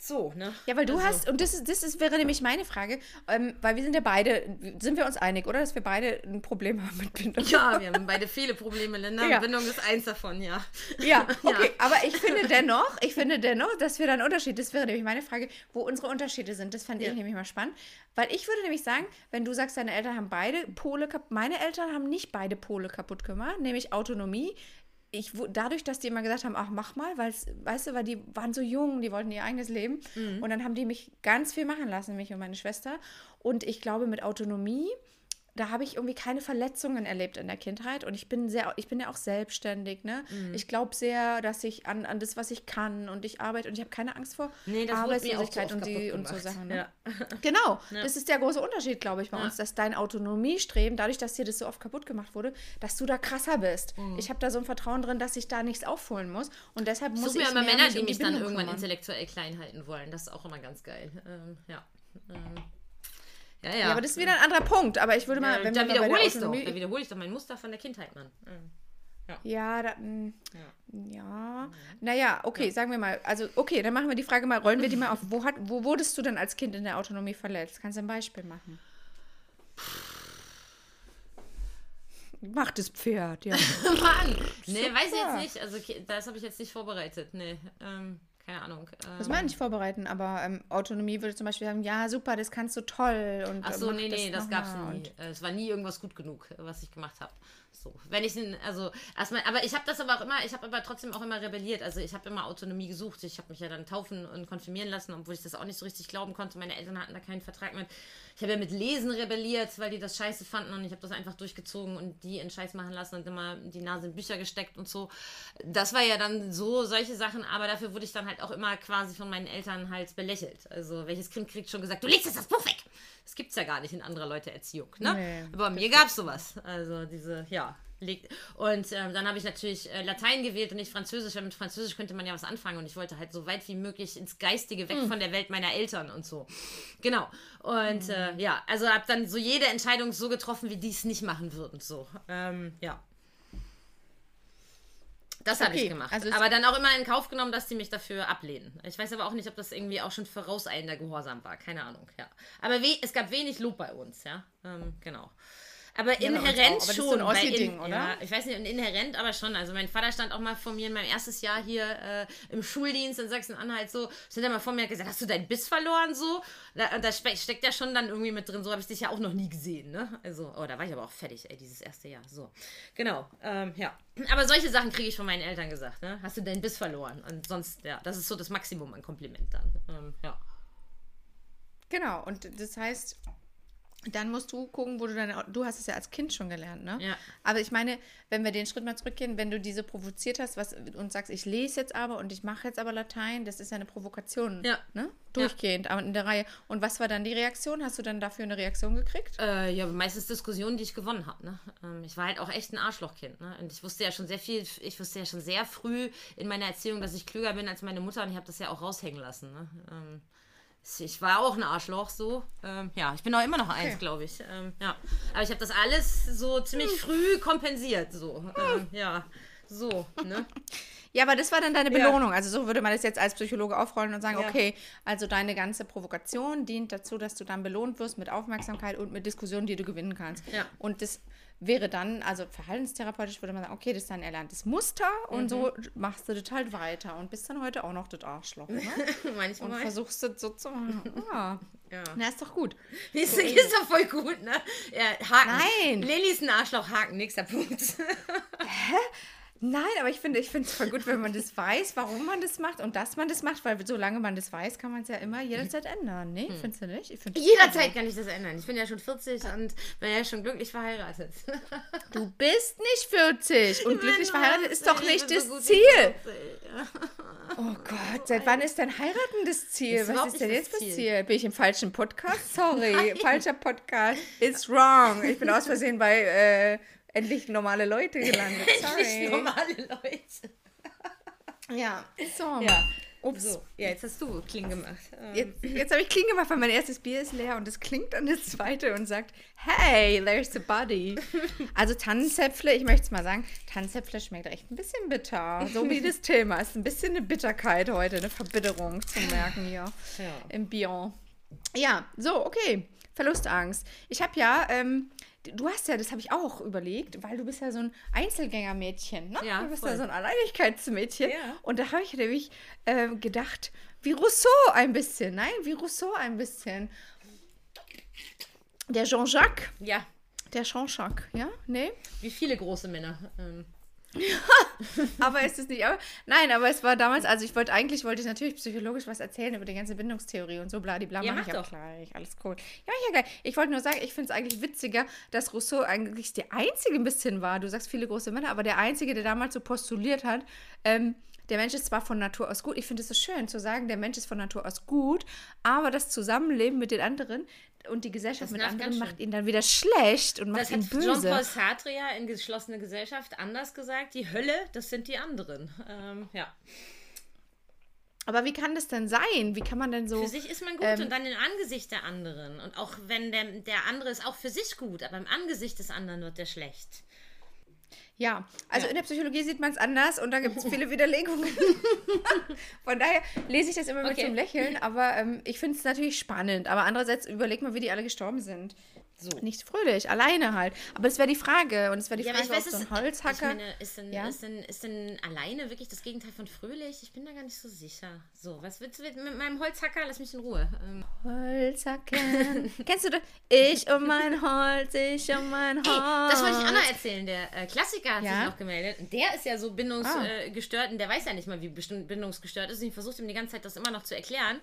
So, ne? Ja, weil du Also- hast, und das, ist, das ist, wäre nämlich meine Frage, ähm, weil wir sind ja beide, sind wir uns einig, oder? Dass wir beide ein Problem haben mit Bindung. Ja, wir haben beide viele Probleme, Linda. Ja. Bindung ist eins davon, ja. Ja, okay, aber ich finde dennoch, ich finde dennoch, dass wir da einen Unterschied, das wäre nämlich meine Frage, wo unsere Unterschiede sind. Das fand Ja. ich nämlich mal spannend, weil ich würde nämlich sagen, wenn du sagst, deine Eltern haben beide Pole kaputt, meine Eltern haben nicht beide Pole kaputt gemacht, nämlich Autonomie. Ich, dadurch, dass die immer gesagt haben, ach, mach mal, weil weißt du, weil die waren so jung, die wollten ihr eigenes Leben. Und dann haben die mich ganz viel machen lassen, mich und meine Schwester. Und ich glaube, mit Autonomie, da habe ich irgendwie keine Verletzungen erlebt in der Kindheit und ich bin sehr, ich bin ja auch selbstständig, ne? Mhm. Ich glaube sehr, dass ich an, an das, was ich kann und ich arbeite und ich habe keine Angst vor Nee, Arbeitslosigkeit oft und, die, und so. Sachen. Ne? Ja. Genau, das ist der große Unterschied, glaube ich, bei Ja. uns, dass dein Autonomiestreben, dadurch, dass dir das so oft kaputt gemacht wurde, dass du da krasser bist. Mhm. Ich habe da so ein Vertrauen drin, dass ich da nichts aufholen muss und deshalb muss Such ich mir immer Männer, die mich dann irgendwann kümmern. intellektuell klein halten wollen. Das ist auch immer ganz geil. Ähm, ja. Ähm, ja, ja. Ja, aber das ist wieder ein anderer Punkt. Aber ich würde mal, ja, wenn da wir mal bei der wiederhole ich doch. Autonomie- Da wiederhole ich doch mein Muster von der Kindheit, Mann. Ähm, Ja, da, mh, ja. ja. Naja, okay, sagen wir mal. Also, okay, dann machen wir die Frage mal, rollen wir die mal auf. Wo, hat, wo wurdest du denn als Kind in der Autonomie verletzt? Kannst du ein Beispiel machen? Mach das Pferd, ja. Mann! Nee, weiß ich jetzt nicht. Also, das habe ich jetzt nicht vorbereitet. Nee, ähm, keine Ahnung. Ähm, Das meine ich vorbereiten, aber ähm, Autonomie würde zum Beispiel sagen, ja, super, das kannst du toll. Und, Ach äh, so, nee, nee, das noch gab's mal nie. Äh, Es war nie irgendwas gut genug, was ich gemacht habe. So, wenn ich also erstmal, aber ich habe das aber auch immer, ich habe aber trotzdem auch immer rebelliert. Also ich habe immer Autonomie gesucht. Ich habe mich ja dann taufen und konfirmieren lassen, obwohl ich das auch nicht so richtig glauben konnte. Meine Eltern hatten da keinen Vertrag mit. Ich habe ja mit Lesen rebelliert, weil die das scheiße fanden und ich habe das einfach durchgezogen und die in Scheiß machen lassen und immer die Nase in Bücher gesteckt und so. Das war ja dann so solche Sachen, aber dafür wurde ich dann halt auch immer quasi von meinen Eltern halt belächelt. Also welches Kind kriegt schon gesagt, du legst jetzt das Buch weg. Das gibt's ja gar nicht in anderer Leute Erziehung, ne? Nee, aber bei mir gab's sowas. Also diese, ja. Und ähm, dann habe ich natürlich äh, Latein gewählt und nicht Französisch, weil mit Französisch könnte man ja was anfangen und ich wollte halt so weit wie möglich ins Geistige weg von der Welt meiner Eltern und so. Genau. Und äh, ja, also habe dann so jede Entscheidung so getroffen, wie die es nicht machen würden. So. Ähm, ja. Das habe ich gemacht. also aber dann auch immer in Kauf genommen, dass die mich dafür ablehnen. Ich weiß aber auch nicht, ob das irgendwie auch schon vorauseilender Gehorsam war. Keine Ahnung, ja. Aber es gab wenig Lob bei uns, ja. Ähm, genau. Aber bei uns inhärent. Aber das ist so schon. ein in, oder? Ja, ich weiß nicht, inhärent aber schon. Also mein Vater stand auch mal vor mir in meinem erstes Jahr hier äh, im Schuldienst in Sachsen-Anhalt so, stand er mal vor mir und hat gesagt, hast du deinen Biss verloren so? Da, da steckt ja schon dann irgendwie mit drin, so habe ich dich ja auch noch nie gesehen, ne? Also, oh, da war ich aber auch fertig, ey, dieses erste Jahr. So, genau, ähm, ja. Aber solche Sachen kriege ich von meinen Eltern gesagt, ne? Hast du deinen Biss verloren? Und sonst, ja, das ist so das Maximum an Kompliment dann. Ähm, ja. Genau, und das heißt, dann musst du gucken, wo du deine. Du hast es ja als Kind schon gelernt, ne? Ja. Aber ich meine, wenn wir den Schritt mal zurückgehen, wenn du diese provoziert hast was, und sagst, ich lese jetzt aber und ich mache jetzt aber Latein, das ist ja eine Provokation. Ja. Ne? Durchgehend, aber in der Reihe. Und was war dann die Reaktion? Hast du dann dafür eine Reaktion gekriegt? Äh, ja, meistens Diskussionen, die ich gewonnen habe. Ne? Ähm, ich war halt auch echt ein Arschlochkind. Ne? Und ich wusste ja schon sehr viel, ich wusste ja schon sehr früh in meiner Erziehung, dass ich klüger bin als meine Mutter und ich habe das ja auch raushängen lassen. Ne? Ähm, ich war auch ein Arschloch so. Ähm, ja, ich bin auch immer noch eins, Okay. glaube ich. Ähm, ja. Aber ich habe das alles so ziemlich früh kompensiert. So. Ähm, ja, so. Ne? Ja, aber das war dann deine Ja. Belohnung. Also so würde man das jetzt als Psychologe aufrollen und sagen, Ja. okay, also deine ganze Provokation dient dazu, dass du dann belohnt wirst mit Aufmerksamkeit und mit Diskussionen, die du gewinnen kannst. Ja. Und das wäre dann, also verhaltenstherapeutisch würde man sagen, okay, das ist ein erlerntes Muster und so machst du das halt weiter und bist dann heute auch noch das Arschloch. Ne? Manchmal. Und versuchst das so zu machen. Ja. Ja. Na, ist doch gut. Ist, ist doch voll gut, ne? Ja, Haken. Nein. Lilly ist ein Arschloch, Haken, nächster Punkt. Nein, aber ich finde ich finde es voll gut, wenn man das weiß, warum man das macht und dass man das macht, weil solange man das weiß, kann man es ja immer jederzeit ändern. Nee, findest du nicht? Ich find Jederzeit kann ich das ändern. Ich bin ja schon 40 und bin ja schon glücklich verheiratet. Du bist nicht 40 und glücklich verheiratet ist doch Ich nicht das so Ziel. 40, ja. Oh Gott, seit wann ist denn heiraten das Ziel? Ist Was ist denn jetzt das Ziel. Bin ich im falschen Podcast? Sorry, falscher Podcast. It's wrong. Ich bin aus Versehen bei äh, endlich normale Leute gelandet. Sorry. normale Leute. Ja, so. Ja. Ups. So, ja, jetzt hast du Kling gemacht. Ähm, Jetzt, jetzt habe ich Kling gemacht, weil mein erstes Bier ist leer und es klingt an das zweite und sagt, hey, there's a buddy. Also Tannenzäpfle, ich möchte es mal sagen, Tannenzäpfle schmeckt echt ein bisschen bitter. So wie das Thema ist. Ein bisschen eine Bitterkeit heute, eine Verbitterung zu merken hier Ja. im Bier. Ja, so, okay. Verlustangst. Ich habe ja, ähm, du hast ja, das habe ich auch überlegt, weil du bist ja so ein Einzelgängermädchen, ne? Ja, du bist voll. ja so ein Alleinigkeitsmädchen. Ja. Und da habe ich nämlich ähm, gedacht, wie Rousseau ein bisschen, nein, wie Rousseau ein bisschen. Der Jean-Jacques, ja, der Jean-Jacques, ja? Nee? wie viele große Männer. Ähm, Aber ist es nicht. Aber, nein, aber es war damals, also ich wollte eigentlich, wollte ich natürlich psychologisch was erzählen über die ganze Bindungstheorie und so, bladibla, Ja, mach ich doch. gleich. Alles cool. Ja, ja, geil. Ich wollte nur sagen, ich finde es eigentlich witziger, dass Rousseau eigentlich der Einzige ein bisschen war. Du sagst viele große Männer, aber der Einzige, der damals so postuliert hat, ähm, der Mensch ist zwar von Natur aus gut, ich finde es so schön zu sagen, der Mensch ist von Natur aus gut, aber das Zusammenleben mit den anderen und die Gesellschaft Das mit anderen macht ihn dann wieder schlecht und macht Das ihn hat böse. Jean-Paul Sartre ja in Geschlossene Gesellschaft anders gesagt. Die Hölle, das sind die anderen. Ähm, ja. Aber wie kann das denn sein? Wie kann man denn so. Für sich ist man gut ähm, und dann im Angesicht der anderen. Und auch wenn der, der andere ist auch für sich gut, aber im Angesicht des anderen wird der schlecht. Ja, also Ja. in der Psychologie sieht man es anders und da gibt es viele Widerlegungen. Von daher lese ich das immer mit Okay. so einem Lächeln, aber ähm, ich finde es natürlich spannend. Aber andererseits überleg mal, wie die alle gestorben sind. So. Nicht fröhlich, alleine halt. Aber es wäre die Frage und es wäre die Ja, Frage, weiß, ob so ein Holzhacker. Ich meine, ist denn, Ja? ist, denn, ist denn alleine wirklich das Gegenteil von fröhlich? Ich bin da gar nicht so sicher. So, was willst du mit meinem Holzhacker? Lass mich in Ruhe. Ähm, Holzhacken. Kennst du das? Ich um mein Holz, ich um mein Holz. Ey, das wollte ich auch noch erzählen. Der äh, Klassiker hat Ja? sich noch gemeldet. Und Der ist ja so Ah. bindungsgestört äh, gestört und der weiß ja nicht mal, wie bindungsgestört ist. Und ich versuche ihm die ganze Zeit das immer noch zu erklären.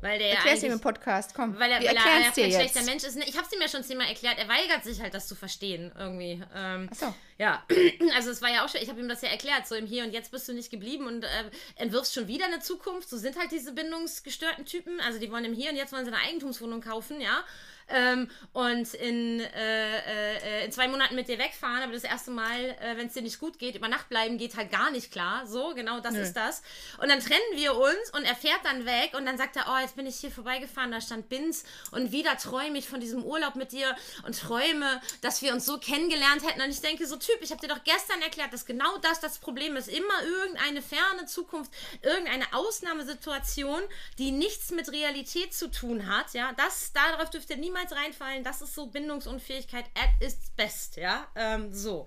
Weil der ja Erklär's ihm eigentlich- im Podcast, komm. weil er, weil er ja kein jetzt. schlechter Mensch ist. Ich habe es ihm ja schon zehnmal erklärt. Er weigert sich halt, das zu verstehen irgendwie. Ähm, Ach so. Ja, also es war ja auch schon, ich habe ihm das ja erklärt, so im Hier und Jetzt bist du nicht geblieben und äh, entwirfst schon wieder eine Zukunft. So sind halt diese bindungsgestörten Typen. Also die wollen im Hier und Jetzt wollen sie eine Eigentumswohnung kaufen, ja. Ähm, und in, äh, äh, in zwei Monaten mit dir wegfahren, aber das erste Mal, äh, wenn es dir nicht gut geht, über Nacht bleiben geht halt gar nicht klar. So, genau, das ist das. Und dann trennen wir uns und er fährt dann weg und dann sagt er, oh, jetzt bin ich hier vorbeigefahren, da stand Binz und wieder träume ich von diesem Urlaub mit dir und träume, dass wir uns so kennengelernt hätten. Und ich denke, so Typ, ich habe dir doch gestern erklärt, dass genau das das Problem ist. Immer irgendeine ferne Zukunft, irgendeine Ausnahmesituation, die nichts mit Realität zu tun hat. Ja, das, darauf dürft ihr niemals reinfallen. Das ist so Bindungsunfähigkeit at its best. Ja, ähm, so.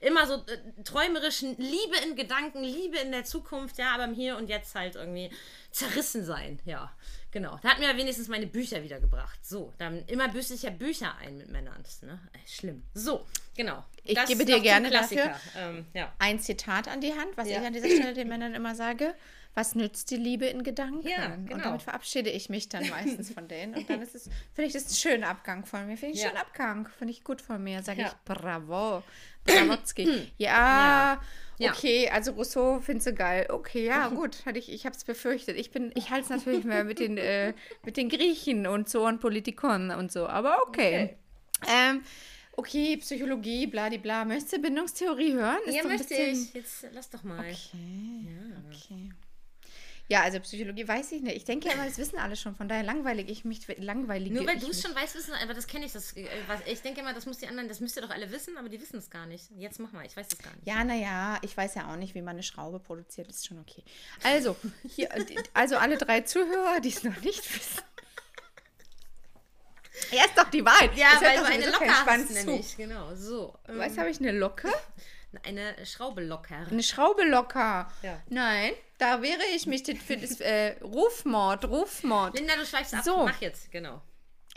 Immer so äh, träumerischen Liebe in Gedanken, Liebe in der Zukunft, ja, aber im Hier und Jetzt halt irgendwie zerrissen sein, ja. Genau. Da hat mir wenigstens meine Bücher wiedergebracht. So, dann immer büße ich ja Bücher ein mit Männern. Das, ne? Ey, schlimm. So, genau. Ich Das gebe dir gerne Klassiker. Ähm, ja. ein Zitat an die Hand, was Ja. ich an dieser Stelle den Männern immer sage. Was nützt die Liebe in Gedanken? Ja, Und genau. damit verabschiede ich mich dann meistens von denen. Und dann ist es, finde ich das ein schöner Abgang von mir. Finde ich Ja. einen schönen Abgang. Finde ich gut von mir. Sage Ja. ich bravo. Bravotzki. ja, Ja. Ja. okay, also Rousseau findest du geil. Okay, ja, gut. Hatte ich ich habe es befürchtet. Ich bin, ich halte es natürlich mehr mit den, äh, mit den Griechen und so und Politikon und so. Aber okay. Ähm, okay, Psychologie, bladibla. Möchtest du Bindungstheorie hören? Ist Ja, möchte bisschen- ich. Jetzt lass doch mal. Okay. okay. Ja, also Psychologie weiß ich nicht. Ich denke ja immer, das wissen alle schon. Von daher langweilig ich mich, langweilige Nur weil du es schon weißt, wissen, aber das kenne ich. Das, äh, ich denke immer, das muss die anderen, das müsst ihr doch alle wissen, aber die wissen es gar nicht. Jetzt mach mal, ich weiß es gar nicht. Ja, naja, ich weiß ja auch nicht, wie man eine Schraube produziert. Ist schon okay. Also, hier, die- also alle drei Zuhörer, die es noch nicht wissen. Ja, ist doch die Wahrheit. Ja, Es weil du eine Locke hast nämlich. Genau, so. Zu. Was habe ich, eine Locke? Eine Schraube locker. Eine Schraube locker. Ja. Nein, da wehre ich mich für das äh, Rufmord, Rufmord. Linda, du schweifst ab. So. Mach jetzt, genau.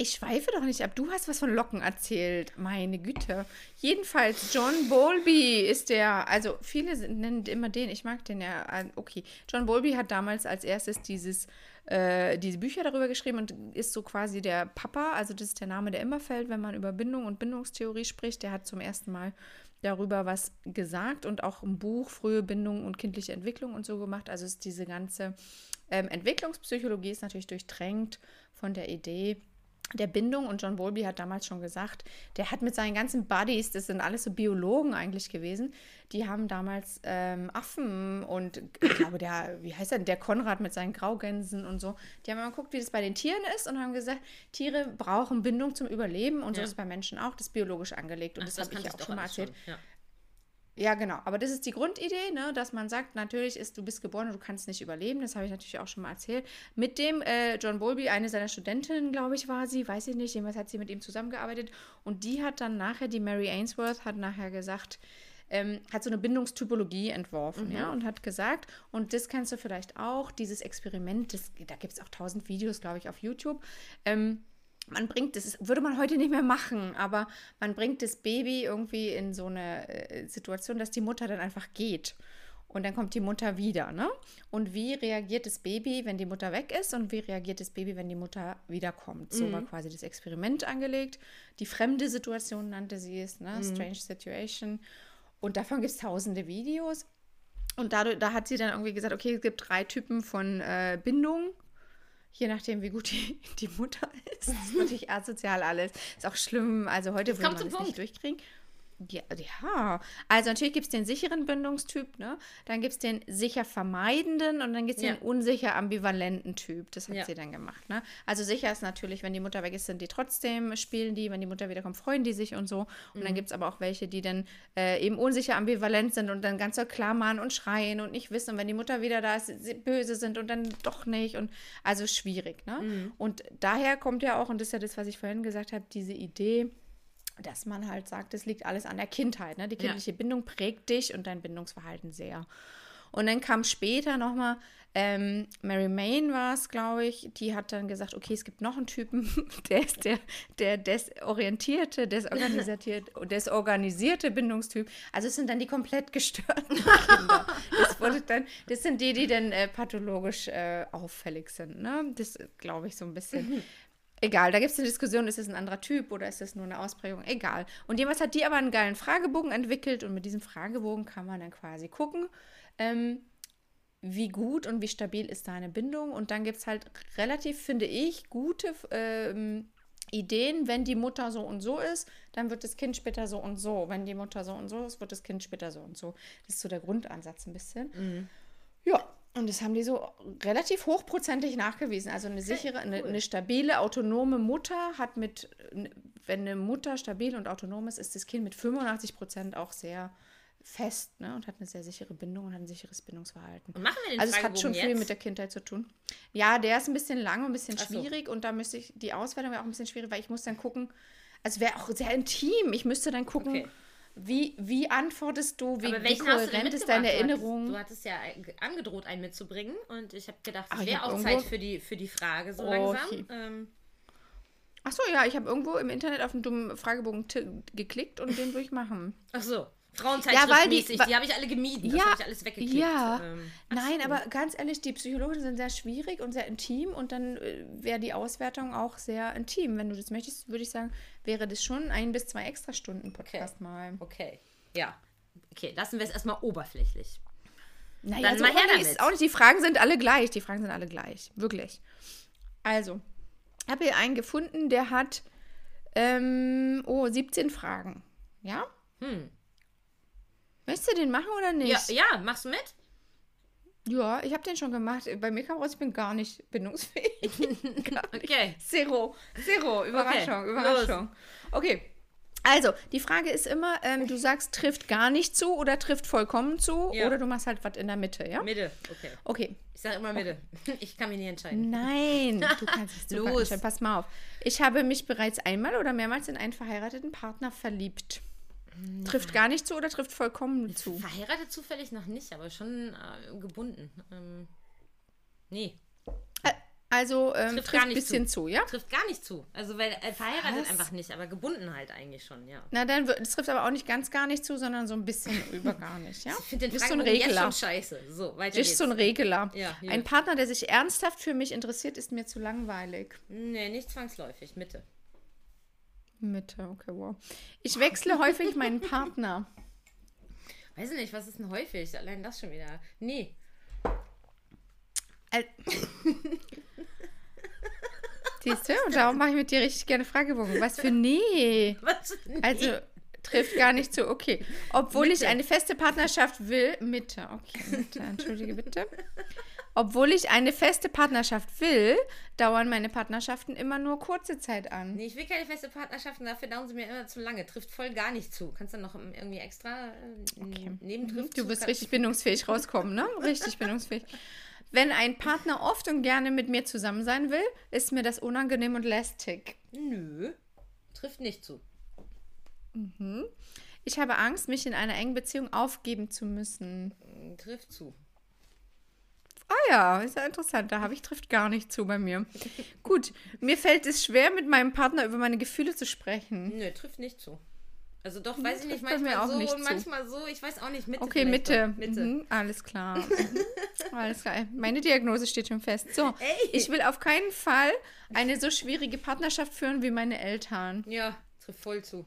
Ich schweife doch nicht ab. Du hast was von Locken erzählt. Meine Güte. Jedenfalls, John Bowlby ist der, also viele sind, nennen immer den, ich mag den ja. äh, Okay, John Bowlby hat damals als erstes dieses, äh, diese Bücher darüber geschrieben und ist so quasi der Papa, also das ist der Name, der immer fällt, wenn man über Bindung und Bindungstheorie spricht. Der hat zum ersten Mal darüber was gesagt und auch ein Buch, frühe Bindung und kindliche Entwicklung und so gemacht. Also ist diese ganze ähm, Entwicklungspsychologie ist natürlich durchtränkt von der Idee, der Bindung und John Bowlby hat damals schon gesagt, der hat mit seinen ganzen Buddies, das sind alles so Biologen eigentlich gewesen, die haben damals ähm, Affen und ich glaube, der, wie heißt er, der Konrad mit seinen Graugänsen und so, die haben mal geguckt, wie das bei den Tieren ist und haben gesagt, Tiere brauchen Bindung zum Überleben und so Ja. ist es bei Menschen auch, das ist biologisch angelegt und Ach, das, habe ich ja auch schon mal erzählt. Ja. Ja, genau. Aber das ist die Grundidee, ne? dass man sagt, natürlich ist, du bist geboren und du kannst nicht überleben. Das habe ich natürlich auch schon mal erzählt. Mit dem äh, John Bowlby, eine seiner Studentinnen, glaube ich, war sie, weiß ich nicht, jedenfalls hat sie mit ihm zusammengearbeitet. Und die hat dann nachher, die Mary Ainsworth, hat nachher gesagt, ähm, hat so eine Bindungstypologie entworfen, ja, und hat gesagt, und das kannst du vielleicht auch, dieses Experiment, das, da gibt es auch tausend Videos, glaube ich, auf YouTube. Ähm, man bringt das, würde man heute nicht mehr machen, aber man bringt das Baby irgendwie in so eine äh, Situation, dass die Mutter dann einfach geht. Und dann kommt die Mutter wieder, ne? Und wie reagiert das Baby, wenn die Mutter weg ist? Und wie reagiert das Baby, wenn die Mutter wiederkommt? So war quasi das Experiment angelegt. Die fremde Situation nannte sie es, ne? Strange Situation. Und davon gibt es tausende Videos. Und dadurch, da hat sie dann irgendwie gesagt, okay, es gibt drei Typen von äh, Bindung. Je nachdem, wie gut die, die Mutter ist. Das ist natürlich asozial alles. Ist auch schlimm. Also heute würde man das zum nicht durchkriegen. Ja, ja. Also natürlich gibt es den sicheren Bindungstyp, ne? Dann gibt es den sicher vermeidenden und dann gibt es Ja. den unsicher ambivalenten Typ. Das hat Ja. sie dann gemacht, ne? Also sicher ist natürlich, wenn die Mutter weg ist, sind die trotzdem, spielen die, wenn die Mutter wiederkommt, freuen die sich und so. Und Mhm. dann gibt es aber auch welche, die dann äh, eben unsicher ambivalent sind und dann ganz so klammern und schreien und nicht wissen. Und wenn die Mutter wieder da ist, sie böse sind und dann doch nicht. Und also schwierig, ne? Mhm. Und daher kommt ja auch, und das ist ja das, was ich vorhin gesagt habe, diese Idee, dass man halt sagt, es liegt alles an der Kindheit. Ne? Die Ja. kindliche Bindung prägt dich und dein Bindungsverhalten sehr. Und dann kam später nochmal, ähm, Mary Main war es, glaube ich, die hat dann gesagt, okay, es gibt noch einen Typen, der ist der, der desorientierte, desorganisierte, desorganisierte Bindungstyp. Also es sind dann die komplett gestörten Kinder. Das, wurde dann, das sind die, die dann äh, pathologisch äh, auffällig sind. Ne? Das glaube ich so ein bisschen. Egal, da gibt es eine Diskussion, ist es ein anderer Typ oder ist es nur eine Ausprägung? Egal. Und jemals hat die aber einen geilen Fragebogen entwickelt und mit diesem Fragebogen kann man dann quasi gucken, ähm, wie gut und wie stabil ist deine Bindung. Und dann gibt es halt relativ, finde ich, gute ähm, Ideen. Wenn die Mutter so und so ist, dann wird das Kind später so und so. Wenn die Mutter so und so ist, wird das Kind später so und so. Das ist so der Grundansatz ein bisschen. Ja, und das haben die so relativ hochprozentig nachgewiesen. Also eine sichere, eine, eine stabile, autonome Mutter hat mit, wenn eine Mutter stabil und autonom ist, ist das Kind mit 85 Prozent auch sehr fest ne? und hat eine sehr sichere Bindung und hat ein sicheres Bindungsverhalten. Und machen wir den Also es hat schon viel jetzt? mit der Kindheit zu tun. Ja, der ist ein bisschen lang und ein bisschen Ach so. schwierig und da müsste ich, die Auswertung wäre auch ein bisschen schwierig, weil ich muss dann gucken, also wäre auch sehr intim. Ich müsste dann gucken, Okay. Wie, wie antwortest du, wie, wie kohärent ist deine Du hattest- Erinnerung. Du hattest ja angedroht, einen mitzubringen und ich habe gedacht, Ach, es wäre auch irgendwo- Zeit für die, für die Frage so Oh, langsam. okay. Ähm, Ach so, ja, ich habe irgendwo im Internet auf einen dummen Fragebogen geklickt und den würde ich machen. ach so, Ja, weil die- Frauenzeitschriftmäßig, die, habe ich alle gemieden. Das Ja, habe ich alles weggeklickt. ja. Ähm, Nein, so. aber ganz ehrlich, die Psychologen sind sehr schwierig und sehr intim und dann äh, wäre die Auswertung auch sehr intim. Wenn du das möchtest, würde ich sagen, wäre das schon ein bis zwei extra Stunden Podcast mal. Okay, ja. Okay, lassen wir es erstmal oberflächlich. Naja, Dann so mal her ist damit. es auch nicht. Die Fragen sind alle gleich. Die Fragen sind alle gleich. Wirklich. Also, ich habe hier einen gefunden, der hat ähm, oh, 17 Fragen. Ja? Hm. Möchtest du den machen oder nicht? Ja, ja, machst du mit? Ja, ich habe den schon gemacht. Bei mir kam raus, ich bin gar nicht bindungsfähig. gar nicht. Okay. Zero. Zero. Überraschung. Okay, Überraschung. Okay. Also, die Frage ist immer, ähm, du sagst, trifft gar nicht zu oder trifft vollkommen zu Ja. oder du machst halt was in der Mitte, ja? Mitte, okay. Okay. Ich sage immer Mitte. Ich kann mich nie entscheiden. Nein, du kannst es Los. entscheiden. Pass mal auf. Ich habe mich bereits einmal oder mehrmals in einen verheirateten Partner verliebt. Trifft gar nicht zu oder trifft vollkommen zu? Verheiratet zufällig noch nicht, aber schon äh, gebunden. Ähm, nee, Also ähm, Trifft trifft, gar ein bisschen zu. ja? trifft gar nicht zu. Also, weil äh, verheiratet Was? einfach nicht, aber gebunden halt eigentlich schon, ja. Na, dann das trifft aber auch nicht ganz gar nicht zu, sondern so ein bisschen über gar nicht, ja? Ich finde den Bist so ein Fragebogen jetzt Regler. schon scheiße. So, weiter Bist geht's. so ein Regler. Ja. Ein Partner, der sich ernsthaft für mich interessiert, ist mir zu langweilig. nee, nicht zwangsläufig. Mitte. Mitte, okay, wow. Ich wechsle häufig meinen Partner. Weiß nicht, was ist denn häufig? Allein das schon wieder. Nee. Al- Siehst du? Und darum mache ich mit dir richtig gerne Fragebogen. Was für nee. Was? Nee. Also trifft gar nicht zu. Okay. Obwohl ich Mitte. eine feste Partnerschaft will. Mitte. Okay, Mitte. Entschuldige bitte. Obwohl ich eine feste Partnerschaft will, dauern meine Partnerschaften immer nur kurze Zeit an. Nee, ich will keine feste Partnerschaften, dafür dauern sie mir immer zu lange. Trifft voll gar nicht zu. Kannst du noch irgendwie extra äh, neben trifft Du wirst richtig bindungsfähig rauskommen, ne? Richtig bindungsfähig. Wenn ein Partner oft und gerne mit mir zusammen sein will, ist mir das unangenehm und lästig. Nö. Trifft nicht zu. Ich habe Angst, mich in einer engen Beziehung aufgeben zu müssen. Trifft zu. Ah ja, ist ja interessant. Da habe ich trifft gar nicht zu bei mir. Gut, mir fällt es schwer, mit meinem Partner über meine Gefühle zu sprechen. Nö, trifft nicht zu. Also doch, weiß ich nicht, manchmal auch so nicht und zu. manchmal so. Ich weiß auch nicht, Mitte Okay, Mitte. doch. Mitte. Mhm, alles klar. Mhm. Alles klar. Meine Diagnose steht schon fest. So, Ey. ich will auf keinen Fall eine so schwierige Partnerschaft führen wie meine Eltern. Ja, trifft voll zu.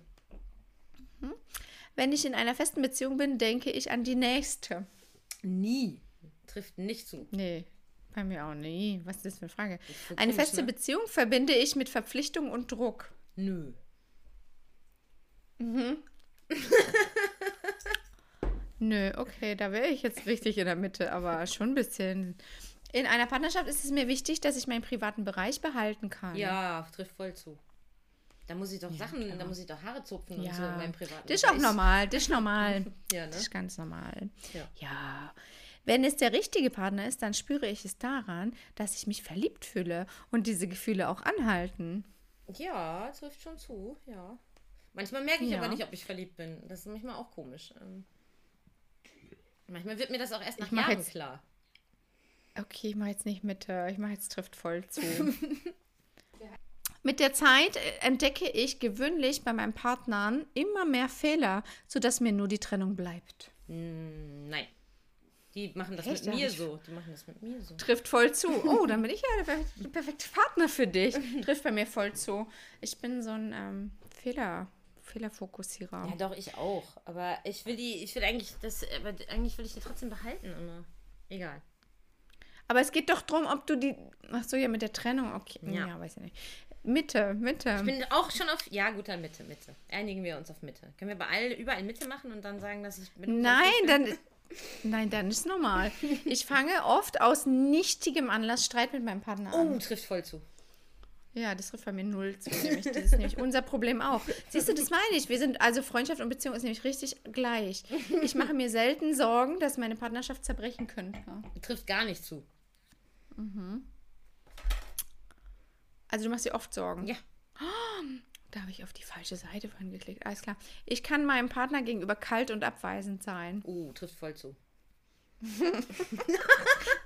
Wenn ich in einer festen Beziehung bin, denke ich an die nächste. Nie. Trifft nicht zu. Nee, bei mir auch nie. Was ist das für eine Frage? voll Eine komisch, feste ne? Beziehung verbinde ich mit Verpflichtung und Druck. Nö. Nö, okay, da wäre ich jetzt richtig in der Mitte, aber schon ein bisschen. In einer Partnerschaft ist es mir wichtig, dass ich meinen privaten Bereich behalten kann. Ja, trifft voll zu. Da muss ich doch Sachen, da muss ich doch Haare zupfen und Ja. so in meinem privaten Das ist auch normal, das ist normal. Ja, ne? Das ist ganz normal. Ja. ja. Wenn es der richtige Partner ist, dann spüre ich es daran, dass ich mich verliebt fühle und diese Gefühle auch anhalten. Ja, trifft schon zu, ja. Manchmal merke ich Ja. aber nicht, ob ich verliebt bin. Das ist manchmal auch komisch. Ähm, manchmal wird mir das auch erst nach Jahren jetzt- klar. Okay, ich mache jetzt nicht Mitte, ich mache jetzt trifft voll zu. Mit der Zeit äh, entdecke ich gewöhnlich bei meinen Partnern immer mehr Fehler, sodass mir nur die Trennung bleibt. Hm, nein. Die machen das Echt? mit mir so. Die machen das mit mir so. Trifft voll zu. Oh, dann bin ich ja der per- perfekte Partner für dich. Trifft bei mir voll zu. Ich bin so ein ähm, Fehler, Fehlerfokussierer. Ja, doch, ich auch. Aber ich will die, ich will eigentlich das, aber eigentlich will ich die trotzdem behalten immer. Egal. Aber es geht doch darum, ob du die. Ach so, ja, mit der Trennung. Okay. Ja, Ja. weiß ich nicht. Mitte, Mitte. Ich bin auch schon auf, ja gut, dann Mitte, Mitte. Einigen wir uns auf Mitte. Können wir bei all, überall Mitte machen und dann sagen, dass ich mit Nein, dann. Nein, dann ist normal. Ich fange oft aus nichtigem Anlass Streit mit meinem Partner an. Oh, trifft voll zu. Ja, das trifft bei mir null zu. Nämlich. Das ist nämlich unser Problem auch. Siehst du, das meine ich. Wir sind, also Freundschaft und Beziehung ist nämlich richtig gleich. Ich mache mir selten Sorgen, dass meine Partnerschaft zerbrechen könnte. Trifft gar nicht zu. Also du machst dir oft Sorgen. Ja. Da habe ich auf die falsche Seite vorhin geklickt. Alles klar. Ich kann meinem Partner gegenüber kalt und abweisend sein. Oh, trifft voll zu.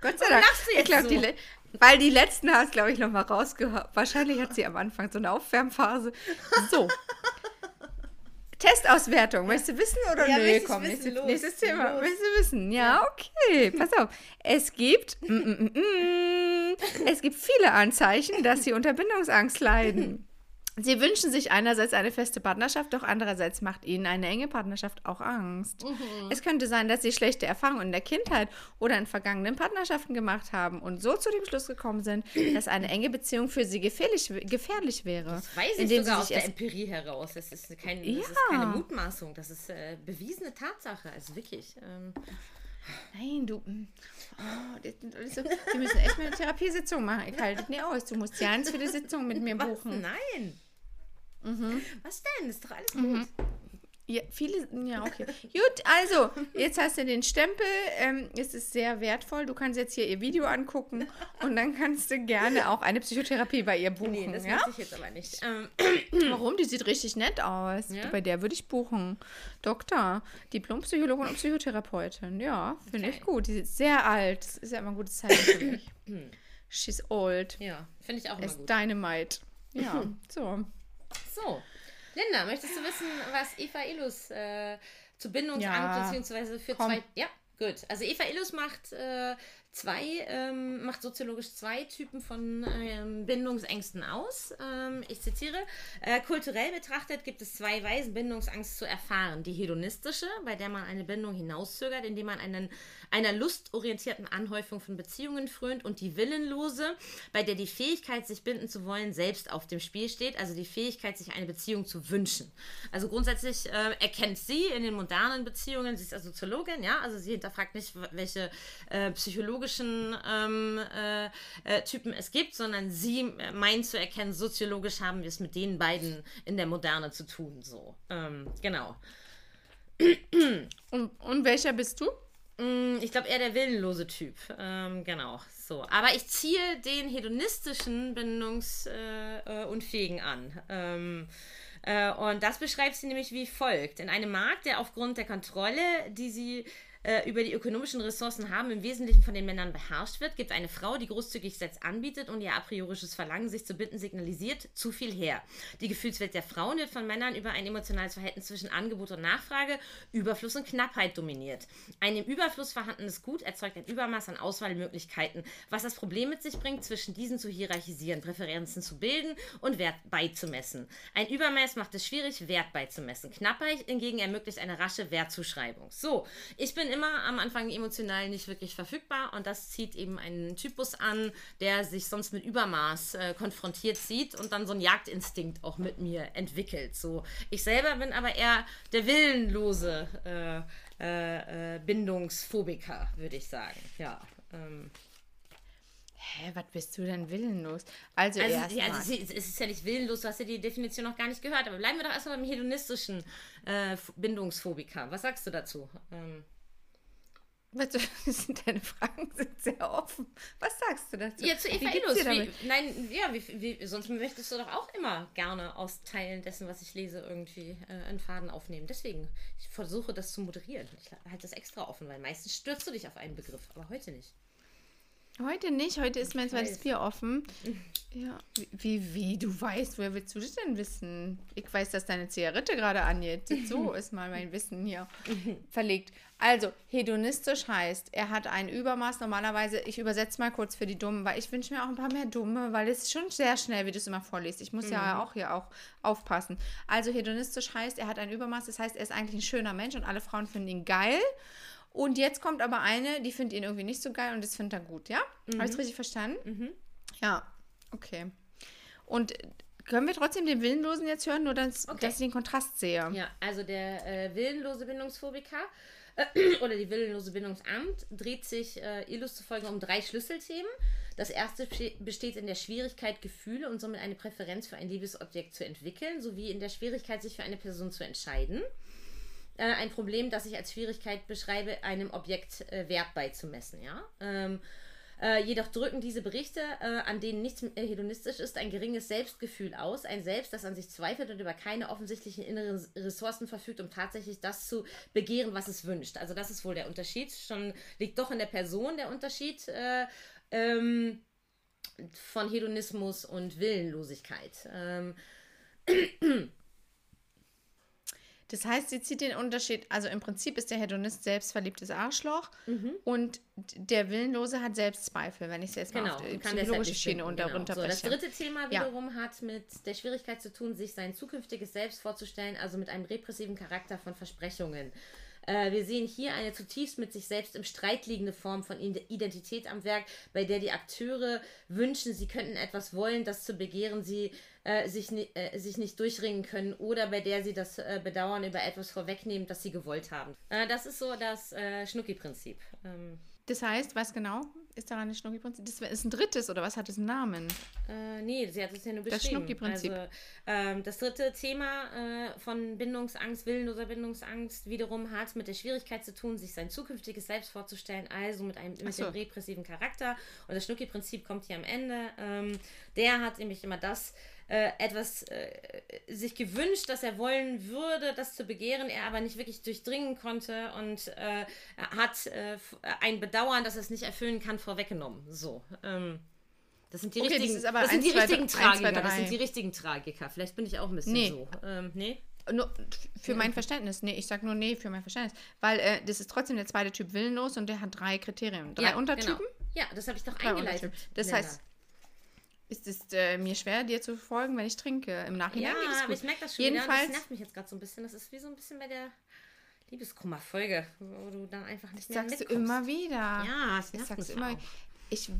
Gott sei Dank. lachst du jetzt glaub, so? die, weil die letzten hast, glaube ich, noch mal rausgehört. Wahrscheinlich hat sie am Anfang so eine Aufwärmphase. So. Testauswertung. Möchtest du wissen oder Ja, nee? Komm, wissen. nächstes, nächstes Thema. los. Möchtest du wissen? Ja, okay. Pass auf. Es gibt, mm, mm, mm, mm, es gibt viele Anzeichen, dass sie unter Bindungsangst leiden. Sie wünschen sich einerseits eine feste Partnerschaft, doch andererseits macht ihnen eine enge Partnerschaft auch Angst. Mhm. Es könnte sein, dass sie schlechte Erfahrungen in der Kindheit oder in vergangenen Partnerschaften gemacht haben und so zu dem Schluss gekommen sind, dass eine enge Beziehung für sie gefährlich, gefährlich wäre. Das weiß ich sogar aus der Empirie heraus. Das ist, kein, das Ja. ist keine Mutmaßung. Das ist äh, bewiesene Tatsache. Also wirklich. Ähm, Nein, du. mm, Oh, das sind alles so, wir müssen echt mal eine Therapiesitzung machen. Ich halte nicht aus. Du musst ja eins für die Sitzung mit mir was? buchen. Nein. Was denn? Ist doch alles gut. Ja, viele, ja, okay. Gut, also, jetzt hast du den Stempel. Ähm, es ist sehr wertvoll. Du kannst jetzt hier ihr Video angucken und dann kannst du gerne auch eine Psychotherapie bei ihr buchen. Nee, das ja? ich jetzt aber nicht. Ähm, Warum? Die sieht richtig nett aus. Ja? Bei der würde ich buchen. Doktor, Diplompsychologin und Psychotherapeutin. Ja, finde ich Okay. gut. Die ist sehr alt. Das ist ja immer ein gutes Zeichen für mich. She's old. ja, finde ich auch immer As gut. Dynamite. Ja, so. So, Linda, möchtest du wissen, was Eva Illus äh, zu Bindungsangst Ja, beziehungsweise für komm. zwei. Ja, gut. Also Eva Illus macht äh, zwei, ähm, macht soziologisch zwei Typen von ähm, Bindungsängsten aus. Ähm, ich zitiere: äh, Kulturell betrachtet gibt es zwei Weisen, Bindungsangst zu erfahren. Die hedonistische, bei der man eine Bindung hinauszögert, indem man einen, einer lustorientierten Anhäufung von Beziehungen frönt, und die willenlose, bei der die Fähigkeit, sich binden zu wollen, selbst auf dem Spiel steht, also die Fähigkeit, sich eine Beziehung zu wünschen. Also grundsätzlich äh, erkennt sie in den modernen Beziehungen, sie ist also Soziologin, ja, also sie hinterfragt nicht, welche äh, psychologischen ähm, äh, äh, Typen es gibt, sondern sie äh, meint zu erkennen, soziologisch haben wir es mit den beiden in der Moderne zu tun, so. Ähm, genau. Und, und welcher bist du? Mm, Ich glaube eher der willenlose Typ. Ähm, genau. So. Aber ich ziehe den hedonistischen Bindungsunfähigen äh, äh, an. Ähm, äh, und das beschreibt sie nämlich wie folgt. In einem Markt, der aufgrund der Kontrolle, die sie äh, über die ökonomischen Ressourcen haben, im Wesentlichen von den Männern beherrscht wird, gibt eine Frau, die großzügig Sex anbietet und ihr a priorisches Verlangen, sich zu binden, signalisiert, zu viel her. Die Gefühlswelt der Frauen wird von Männern über ein emotionales Verhältnis zwischen Angebot und Nachfrage, Überfluss und Knappheit dominiert. Ein im Überfluss vorhandenes Gut erzeugt ein Übermaß an Auswahlmöglichkeiten, was das Problem mit sich bringt, zwischen diesen zu hierarchisieren, Präferenzen zu bilden und Wert beizumessen. Ein Übermaß macht es schwierig, Wert beizumessen. Knappheit hingegen ermöglicht eine rasche Wertzuschreibung. So, ich bin immer am Anfang emotional nicht wirklich verfügbar und das zieht eben einen Typus an, der sich sonst mit Übermaß äh, konfrontiert sieht und dann so einen Jagdinstinkt auch mit mir entwickelt. So, ich selber bin aber eher der willenlose äh, äh, äh, Bindungsphobiker, würde ich sagen. Ja. Ähm. Hä, was bist du denn willenlos? Also, Also, erst ja, also es ist ja nicht willenlos, du hast ja die Definition noch gar nicht gehört. Aber bleiben wir doch erstmal beim hedonistischen äh, Bindungsphobiker. Was sagst du dazu? Ähm, deine Fragen sind sehr offen. Was sagst du dazu? ja, zu Eva Illus. nein, ja, wie, wie, sonst möchtest du doch auch immer gerne aus Teilen dessen, was ich lese, irgendwie äh, einen Faden aufnehmen. Deswegen, ich versuche das zu moderieren. Ich halte das extra offen, weil meistens stürzt du dich auf einen Begriff, aber heute nicht. Heute nicht, heute ist mein zweites. Bier offen. Ja, wie, wie, du weißt, woher willst du das denn wissen? Ich weiß, dass deine Zigarette gerade angeht. So ist mal mein Wissen hier verlegt. Also, hedonistisch heißt, er hat ein Übermaß. Normalerweise, ich übersetze mal kurz für die Dummen, weil ich wünsche mir auch ein paar mehr Dumme, weil es ist schon sehr schnell, wie du es immer vorliest. Ich muss ja auch hier auch aufpassen. Also, hedonistisch heißt, er hat ein Übermaß. Das heißt, er ist eigentlich ein schöner Mensch und alle Frauen finden ihn geil. Und jetzt kommt aber eine, die findet ihn irgendwie nicht so geil und das findet er gut, ja? Habe ich es richtig verstanden? Ja, okay. Und äh, können wir trotzdem den Willenlosen jetzt hören, nur dass, Okay. dass ich den Kontrast sehe? Ja, also der äh, willenlose Bindungsphobiker äh, oder die willenlose Bindungsamt dreht sich äh, Illus zufolge um drei Schlüsselthemen. Das erste beste- besteht in der Schwierigkeit, Gefühle und somit eine Präferenz für ein Liebesobjekt zu entwickeln, sowie in der Schwierigkeit, sich für eine Person zu entscheiden. Äh, ein Problem, das ich als Schwierigkeit beschreibe, einem Objekt äh, Wert beizumessen. Ja? Ähm, äh, jedoch drücken diese Berichte, äh, an denen nichts hedonistisch ist, ein geringes Selbstgefühl aus. Ein Selbst, das an sich zweifelt und über keine offensichtlichen inneren Ressourcen verfügt, um tatsächlich das zu begehren, was es wünscht. Also das ist wohl der Unterschied. Schon liegt doch in der Person der Unterschied äh, ähm, von Hedonismus und Willenlosigkeit. Ähm, Das heißt, sie zieht den Unterschied, also im Prinzip ist der Hedonist selbstverliebtes Arschloch Mhm. und der Willenlose hat Selbstzweifel, wenn ich es jetzt mal Genau, auf die psychologische Schiene unter, genau. So, das dritte Thema Ja. wiederum hat mit der Schwierigkeit zu tun, sich sein zukünftiges Selbst vorzustellen, also mit einem repressiven Charakter von Versprechungen. Äh, wir sehen hier eine zutiefst mit sich selbst im Streit liegende Form von Ide- Identität am Werk, bei der die Akteure wünschen, sie könnten etwas wollen, das zu begehren sie äh, sich, ni äh, sich nicht durchringen können oder bei der sie das äh, Bedauern über etwas vorwegnehmen, das sie gewollt haben. Äh, das ist so das äh, Schnucki-Prinzip. Ähm, Das heißt, was genau ist daran das Schnucki-Prinzip? Das ist ein drittes oder was hat es einen Namen? Äh, nee, sie hat es ja nur Das beschrieben. Schnucki-Prinzip. Also, ähm, das dritte Thema äh, von Bindungsangst, willenloser Bindungsangst, wiederum hat mit der Schwierigkeit zu tun, sich sein zukünftiges Selbst vorzustellen, also mit einem mit so. dem repressiven Charakter. Und das Schnucki-Prinzip kommt hier am Ende. Ähm, der hat nämlich immer das äh, etwas äh, sich gewünscht, dass er wollen würde, das zu begehren, er aber nicht wirklich durchdringen konnte und äh, hat äh, f- ein Bedauern, dass er es nicht erfüllen kann, vorweggenommen. So. Ähm, das sind die Okay, das richtigen, aber das sind eins, die zwei, richtigen eins, zwei, Tragiker. Das sind die richtigen Tragiker. Vielleicht bin ich auch ein bisschen Nee. so. Ähm, nee? Nur für mein Verständnis. Nee, ich sag nur nee für mein Verständnis. Weil äh, das ist trotzdem der zweite Typ willenlos und der hat drei Kriterien. Drei ja, Untertypen? Genau. Ja, das habe ich doch Drei eingeleitet. Das heißt, ist es äh, mir schwer, dir zu folgen, wenn ich trinke. Im Nachhinein Ja, geht es aber gut. ich merke das schon Jedenfalls, wieder. Das nervt mich jetzt gerade so ein bisschen. Das ist wie so ein bisschen bei der Liebeskummer-Folge, wo du dann einfach nicht mehr sagst du mitkommst. immer wieder. Ja, das ich nervt sag's mich immer. auch. Ich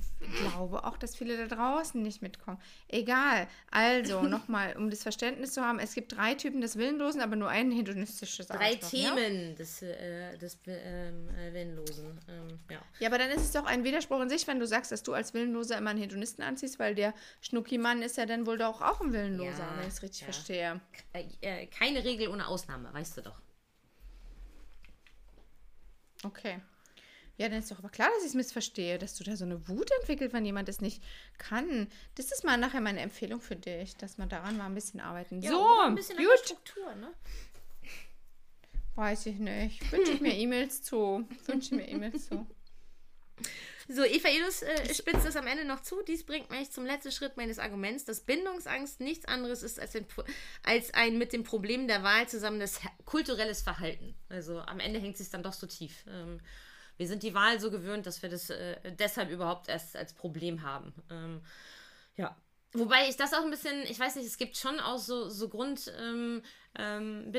glaube auch, dass viele da draußen nicht mitkommen. Egal. Also, nochmal, um das Verständnis zu haben, es gibt drei Typen des Willenlosen, aber nur ein hedonistisches Drei Ja? Themen des, äh, des ähm, äh, Willenlosen. Ähm, ja. ja, aber dann ist es doch ein Widerspruch in sich, wenn du sagst, dass du als Willenloser immer einen Hedonisten anziehst, weil der Schnucki-Mann ist ja dann wohl doch auch ein Willenloser, Ja, wenn ich es richtig ja. verstehe. Äh, äh, keine Regel ohne Ausnahme, weißt du doch. Okay. Ja, dann ist doch aber klar, dass ich es missverstehe, dass du da so eine Wut entwickelt, wenn jemand es nicht kann. Das ist mal nachher meine Empfehlung für dich, dass man daran mal ein bisschen arbeiten. so, oder ein bisschen an der gut. Struktur, ne? Weiß ich nicht. Wünsche ich mir E-Mails zu. Wünsche ich mir E-Mails zu. So, Eva Edus äh, spitzt es am Ende noch zu. Dies bringt mich zum letzten Schritt meines Arguments, dass Bindungsangst nichts anderes ist als ein, als ein mit dem Problem der Wahl zusammenes he- kulturelles Verhalten. Also am Ende hängt es sich dann doch so tief. Ähm, wir sind die Wahl so gewöhnt, dass wir das äh, deshalb überhaupt erst als Problem haben. Ähm, ja. Wobei ich das auch ein bisschen, ich weiß nicht, es gibt schon auch so, so Grund ähm, ähm,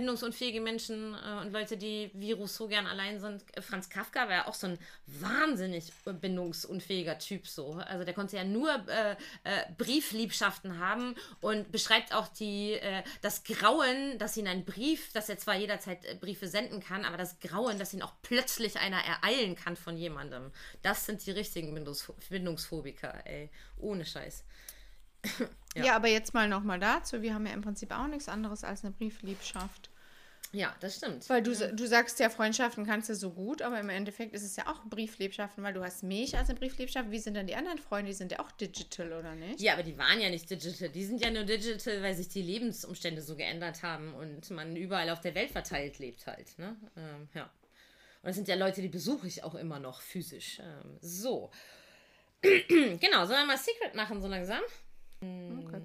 Menschen äh, und Leute, die wie Rousseau gern allein sind. Franz Kafka war ja auch so ein wahnsinnig äh, bindungsunfähiger Typ so. Also der konnte ja nur äh, äh, Briefliebschaften haben und beschreibt auch die, äh, das Grauen, dass ihn ein Brief, dass er zwar jederzeit äh, Briefe senden kann, aber das Grauen, dass ihn auch plötzlich einer ereilen kann von jemandem. Das sind die richtigen Bindungs Bindungsphobiker, ey. Ohne Scheiß. Ja. aber jetzt mal nochmal dazu. Wir haben ja im Prinzip auch nichts anderes als eine Briefliebschaft. Ja, das stimmt. Weil du, du sagst ja, Freundschaften kannst du so gut, aber im Endeffekt ist es ja auch Briefliebschaften, weil du hast mich als eine Briefliebschaft. Wie sind dann die anderen Freunde? Die sind ja auch digital, oder nicht? Ja, aber die waren ja nicht digital. Die sind ja nur digital, weil sich die Lebensumstände so geändert haben und man überall auf der Welt verteilt lebt halt. Ne? Ähm, ja. Und das sind ja Leute, die besuche ich auch immer noch physisch. Ähm, so. genau, sollen wir mal Secret machen so langsam? Okay.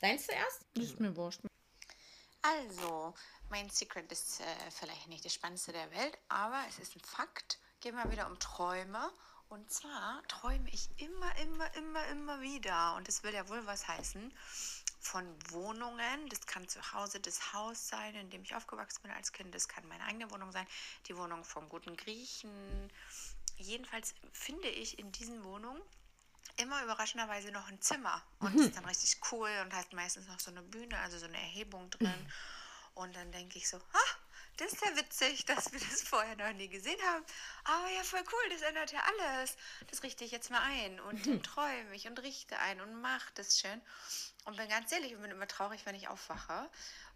Deins zuerst? Das ist mir wurscht. Also, mein Secret ist äh, vielleicht nicht das Spannendste der Welt, aber es ist ein Fakt. Geht mal wieder um Träume. Und zwar träume ich immer, immer, immer, immer wieder. Und das will ja wohl was heißen. Von Wohnungen. Das kann zu Hause das Haus sein, in dem ich aufgewachsen bin als Kind. Das kann meine eigene Wohnung sein. Die Wohnung vom guten Griechen. Jedenfalls finde ich in diesen Wohnungen immer überraschenderweise noch ein Zimmer. Und das ist dann richtig cool und hat meistens noch so eine Bühne, also so eine Erhebung drin. Und dann denke ich so, ah, das ist ja witzig, dass wir das vorher noch nie gesehen haben. Aber ja, voll cool, das ändert ja alles. Das richte ich jetzt mal ein und dann träume ich und richte ein und mache das schön. Und bin ganz ehrlich und bin immer traurig, wenn ich aufwache.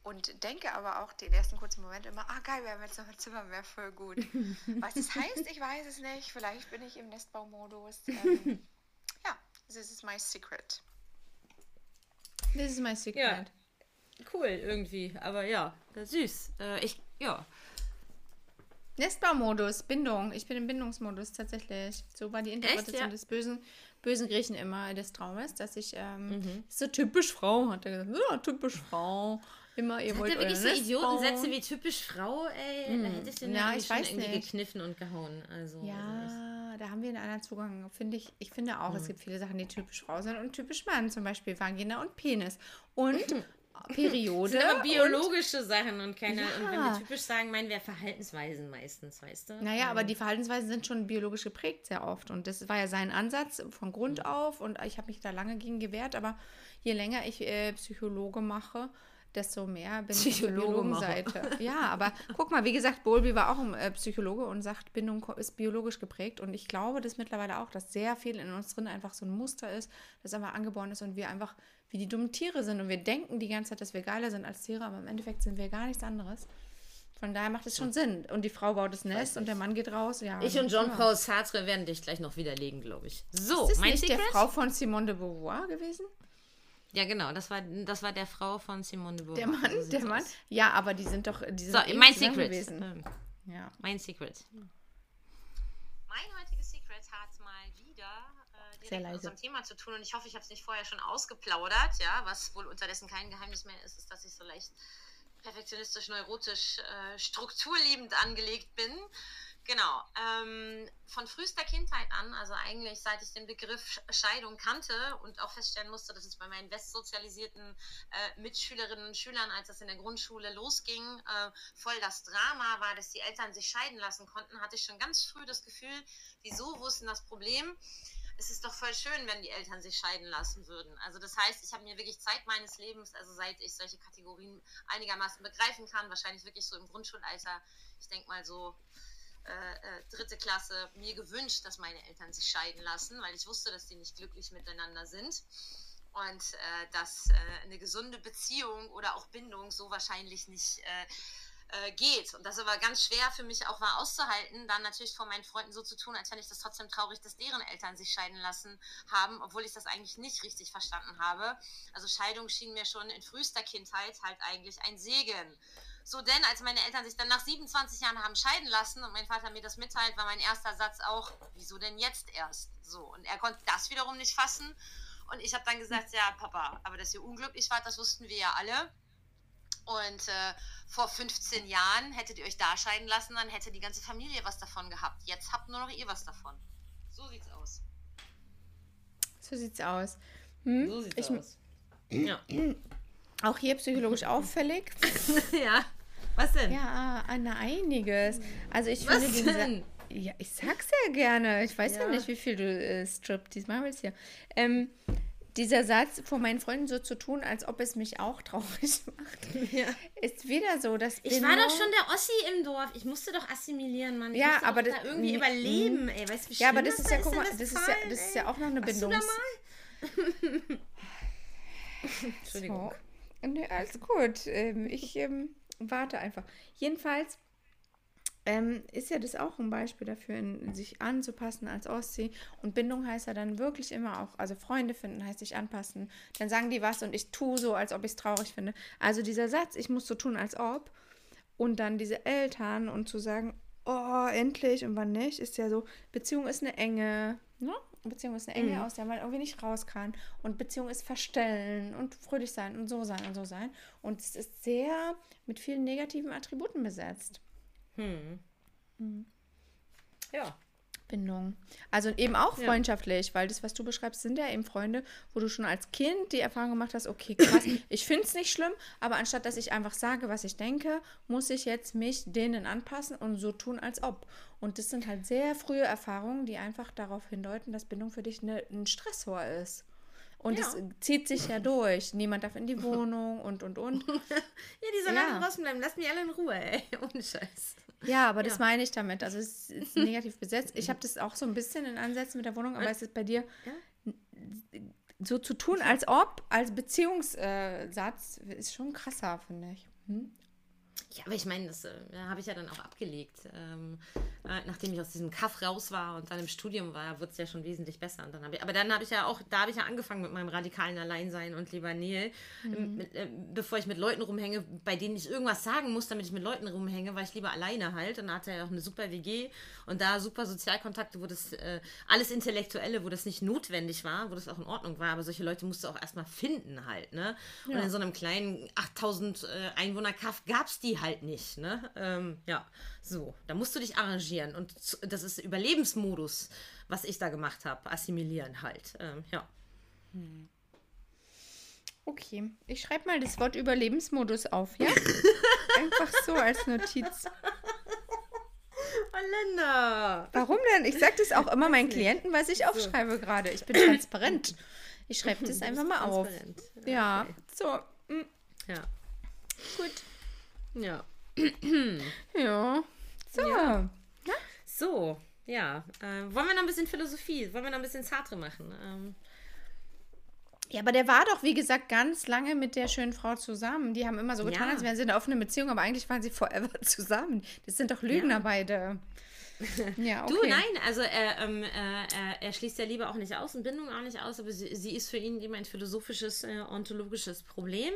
Und denke aber auch den ersten kurzen Moment immer, ah geil, wir haben jetzt noch ein Zimmer, wäre voll gut. Was das heißt, ich weiß es nicht. Vielleicht bin ich im Nestbaumodus. Ähm, this is my secret. Das ist mein Secret. Ja. Cool irgendwie, aber ja, süß. Äh, ich, ja. Nestbaumodus, Bindung. Ich bin im Bindungsmodus tatsächlich. So war die Interpretation ja? des bösen, bösen Griechen immer des Traumes, dass ich ähm, Mhm. so typisch Frau, hat er gesagt. Ja, typisch Frau. Immer, ihr Hat wollt wirklich so Idiotensätze wie typisch Frau, ey? Da hätte ich den Ja, ja, ich schon irgendwie nicht. gekniffen und gehauen. Also, also Ja, da haben wir einen anderen Zugang, finde ich. Ich finde auch, Mhm. es gibt viele Sachen, die typisch Frau sind und typisch Mann, zum Beispiel Vagina und Penis. Und Periode. Das sind aber und, biologische Sachen und keine. Und wenn Ja. wir typisch sagen, meinen wir Verhaltensweisen meistens, weißt du? naja, aber die Verhaltensweisen sind schon biologisch geprägt sehr oft. Und das war ja sein Ansatz von Grund auf. Und ich habe mich da lange gegen gewehrt. Aber je länger ich äh, Psychologe mache, desto mehr bin ich Psychologe Biologenseite. Ja, aber guck mal, wie gesagt, Bowlby war auch ein äh, Psychologe und sagt, Bindung ist biologisch geprägt. Und ich glaube das mittlerweile auch, dass sehr viel in uns drin einfach so ein Muster ist, das einfach angeboren ist und wir einfach wie die dummen Tiere sind. Und wir denken die ganze Zeit, dass wir geiler sind als Tiere, aber im Endeffekt sind wir gar nichts anderes. Von daher macht es schon Sinn. Und die Frau baut das Nest und der Mann geht raus. Ja, Ich und Jean-Paul Sartre werden dich gleich noch widerlegen, glaube ich. So, Ist das mein nicht Secret? der Frau von Simone de Beauvoir gewesen? Ja, genau, das war, das war der Frau von Simone de Beauvoir. Der Mann, So der Mann. aus. Ja, aber die sind doch, die sind So, eng mein Secret. gewesen. Ähm, Ja. Mein Secret. Mein heutiges Secret hat mal wieder äh, direkt Sehr mit leise. unserem Thema zu tun und ich hoffe, ich habe es nicht vorher schon ausgeplaudert, ja, was wohl unterdessen kein Geheimnis mehr ist, ist, dass ich so leicht perfektionistisch, neurotisch, äh, strukturliebend angelegt bin. Genau. Ähm, von frühester Kindheit an, also eigentlich seit ich den Begriff Scheidung kannte und auch feststellen musste, dass es bei meinen westsozialisierten äh, Mitschülerinnen und Schülern, als das in der Grundschule losging, äh, voll das Drama war, dass die Eltern sich scheiden lassen konnten, hatte ich schon ganz früh das Gefühl, wieso, wo ist denn das Problem? Es ist doch voll schön, wenn die Eltern sich scheiden lassen würden. Also das heißt, ich habe mir wirklich Zeit meines Lebens, also seit ich solche Kategorien einigermaßen begreifen kann, wahrscheinlich wirklich so im Grundschulalter, ich denke mal so äh, äh, dritte Klasse, mir gewünscht, dass meine Eltern sich scheiden lassen, weil ich wusste, dass die nicht glücklich miteinander sind und äh, dass äh, eine gesunde Beziehung oder auch Bindung so wahrscheinlich nicht äh, äh, geht. Und das aber ganz schwer für mich auch war auszuhalten, dann natürlich vor meinen Freunden so zu tun, als fände ich das trotzdem traurig, dass deren Eltern sich scheiden lassen haben, obwohl ich das eigentlich nicht richtig verstanden habe. Also Scheidung schien mir schon in frühester Kindheit halt eigentlich ein Segen. So denn, als meine Eltern sich dann nach 27 Jahren haben scheiden lassen und mein Vater mir das mitteilt, war mein erster Satz auch, wieso denn jetzt erst? So, und er konnte das wiederum nicht fassen. Und ich habe dann gesagt, ja, Papa, aber dass ihr unglücklich wart, das wussten wir ja alle. Und äh, vor 15 Jahren hättet ihr euch da scheiden lassen, dann hätte die ganze Familie was davon gehabt. Jetzt habt nur noch ihr was davon. So sieht's aus. So sieht's aus. Hm? So sieht's ich, aus. Ja. Auch hier psychologisch auffällig. ja. Was denn? Ja, na, einiges. Also ich Was finde den Sa- denn? Ja, ich sag's ja gerne. Ich weiß ja, Ja. nicht, wie viel du äh, Striptease machst hier. Ähm, dieser Satz, vor meinen Freunden so zu tun, als ob es mich auch traurig macht, Ja. ist wieder so, dass Ich war doch schon der Ossi im Dorf. Ich musste doch assimilieren, Mann. Ich Ja, aber das- da irgendwie überleben, ey. Weißt wie Ja, aber das ist ja, guck mal, das ist ja, das ist ja auch noch eine mal? Entschuldigung. So. Nee, alles gut. Ähm, ich ähm, warte einfach. Jedenfalls ähm, ist ja das auch ein Beispiel dafür, in, sich anzupassen als Ostsee. Und Bindung heißt ja dann wirklich immer auch, also Freunde finden heißt sich anpassen. Dann sagen die was und ich tue so, als ob ich es traurig finde. Also dieser Satz, ich muss so tun, als ob. Und dann diese Eltern und zu sagen, oh, endlich und wann nicht, ist ja so, Beziehung ist eine Enge, ne? Beziehung ist eine Enge, aus der man irgendwie nicht raus kann. Und Beziehung ist verstellen und fröhlich sein und so sein und so sein. Und es ist sehr mit vielen negativen Attributen besetzt. Ja. Bindung. Also eben auch freundschaftlich, weil das, was du beschreibst, sind ja eben Freunde, wo du schon als Kind die Erfahrung gemacht hast, okay, krass, ich finde es nicht schlimm, aber anstatt dass ich einfach sage, was ich denke, muss ich jetzt mich denen anpassen und so tun, als ob. Und das sind halt sehr frühe Erfahrungen, die einfach darauf hindeuten, dass Bindung für dich eine, ein Stressor ist. Und es zieht sich ja durch. Niemand darf in die Wohnung und, und, und. Ja, die sollen Ja. alle draußen bleiben. Lass mich alle in Ruhe, ey. Ohne Scheiß. Ja, aber das meine ich damit. Also es ist negativ besetzt. Ich habe das auch so ein bisschen in Ansätzen mit der Wohnung, aber es ist bei dir so zu tun, als ob, als Beziehungssatz, ist schon krasser, finde ich. Hm? Ja, aber ich meine, das äh, habe ich ja dann auch abgelegt. Ähm, äh, nachdem ich aus diesem Kaff raus war und dann im Studium war, wurde es ja schon wesentlich besser. Und dann ich, aber dann habe ich ja auch, da habe ich ja angefangen mit meinem radikalen Alleinsein und lieber Nähe. Ähm, mit, äh, bevor ich mit Leuten rumhänge, bei denen ich irgendwas sagen muss, damit ich mit Leuten rumhänge, war ich lieber alleine halt. Und da hatte er ja auch eine super WG und da super Sozialkontakte, wo das äh, alles Intellektuelle, wo das nicht notwendig war, wo das auch in Ordnung war. Aber solche Leute musst du auch erstmal finden halt, ne? Und in so einem kleinen 8000 äh, Einwohner Kaff gab es die halt nicht, ne? Ähm, ja, so. Da musst du dich arrangieren. Und das ist Überlebensmodus, was ich da gemacht habe. Assimilieren halt. Ähm, ja. Okay, ich schreibe mal das Wort Überlebensmodus auf, ja? Einfach so als Notiz. Länder! Warum denn? Ich sage das auch immer meinen Klienten, was ich aufschreibe gerade. Ich bin transparent. Ich schreibe das einfach mal auf. Ja, so. mm. Ja. Gut. Ja. Ja. So. Ja. So, ja. Äh, wollen wir noch ein bisschen Philosophie? Wollen wir noch ein bisschen Sartre machen? Ähm, Ja, aber der war doch, wie gesagt, ganz lange mit der schönen Frau zusammen. Die haben immer so getan, Ja. als wären sie in einer offenen Beziehung, aber eigentlich waren sie forever zusammen. Das sind doch Lügner Ja. beide. Ja, okay. Du, nein, also er, ähm, äh, er, er schließt ja Liebe auch nicht aus und Bindung auch nicht aus, aber sie, sie ist für ihn eben ein philosophisches, äh, ontologisches Problem.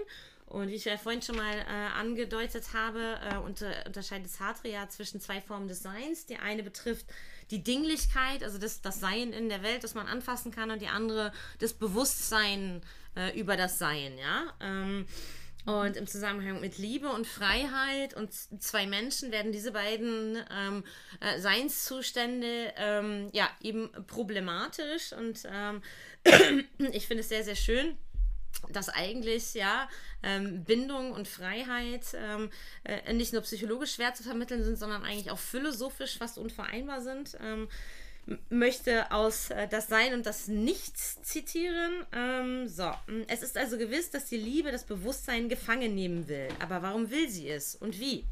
Und wie ich ja vorhin schon mal äh, angedeutet habe, äh, unter, unterscheidet Sartre ja zwischen zwei Formen des Seins. Die eine betrifft die Dinglichkeit, also das, das Sein in der Welt, das man anfassen kann, und die andere das Bewusstsein äh, über das Sein, ja. Ähm, und im Zusammenhang mit Liebe und Freiheit und zwei Menschen werden diese beiden ähm, äh, Seinszustände ähm, ja eben problematisch. Und ähm, ich finde es sehr, sehr schön, dass eigentlich ja ähm, Bindung und Freiheit ähm, äh, nicht nur psychologisch schwer zu vermitteln sind, sondern eigentlich auch philosophisch fast unvereinbar sind. Ähm, möchte aus äh, das Sein und das Nichts zitieren. Ähm, so, es ist also gewiss, dass die Liebe das Bewusstsein gefangen nehmen will. Aber warum will sie es und wie?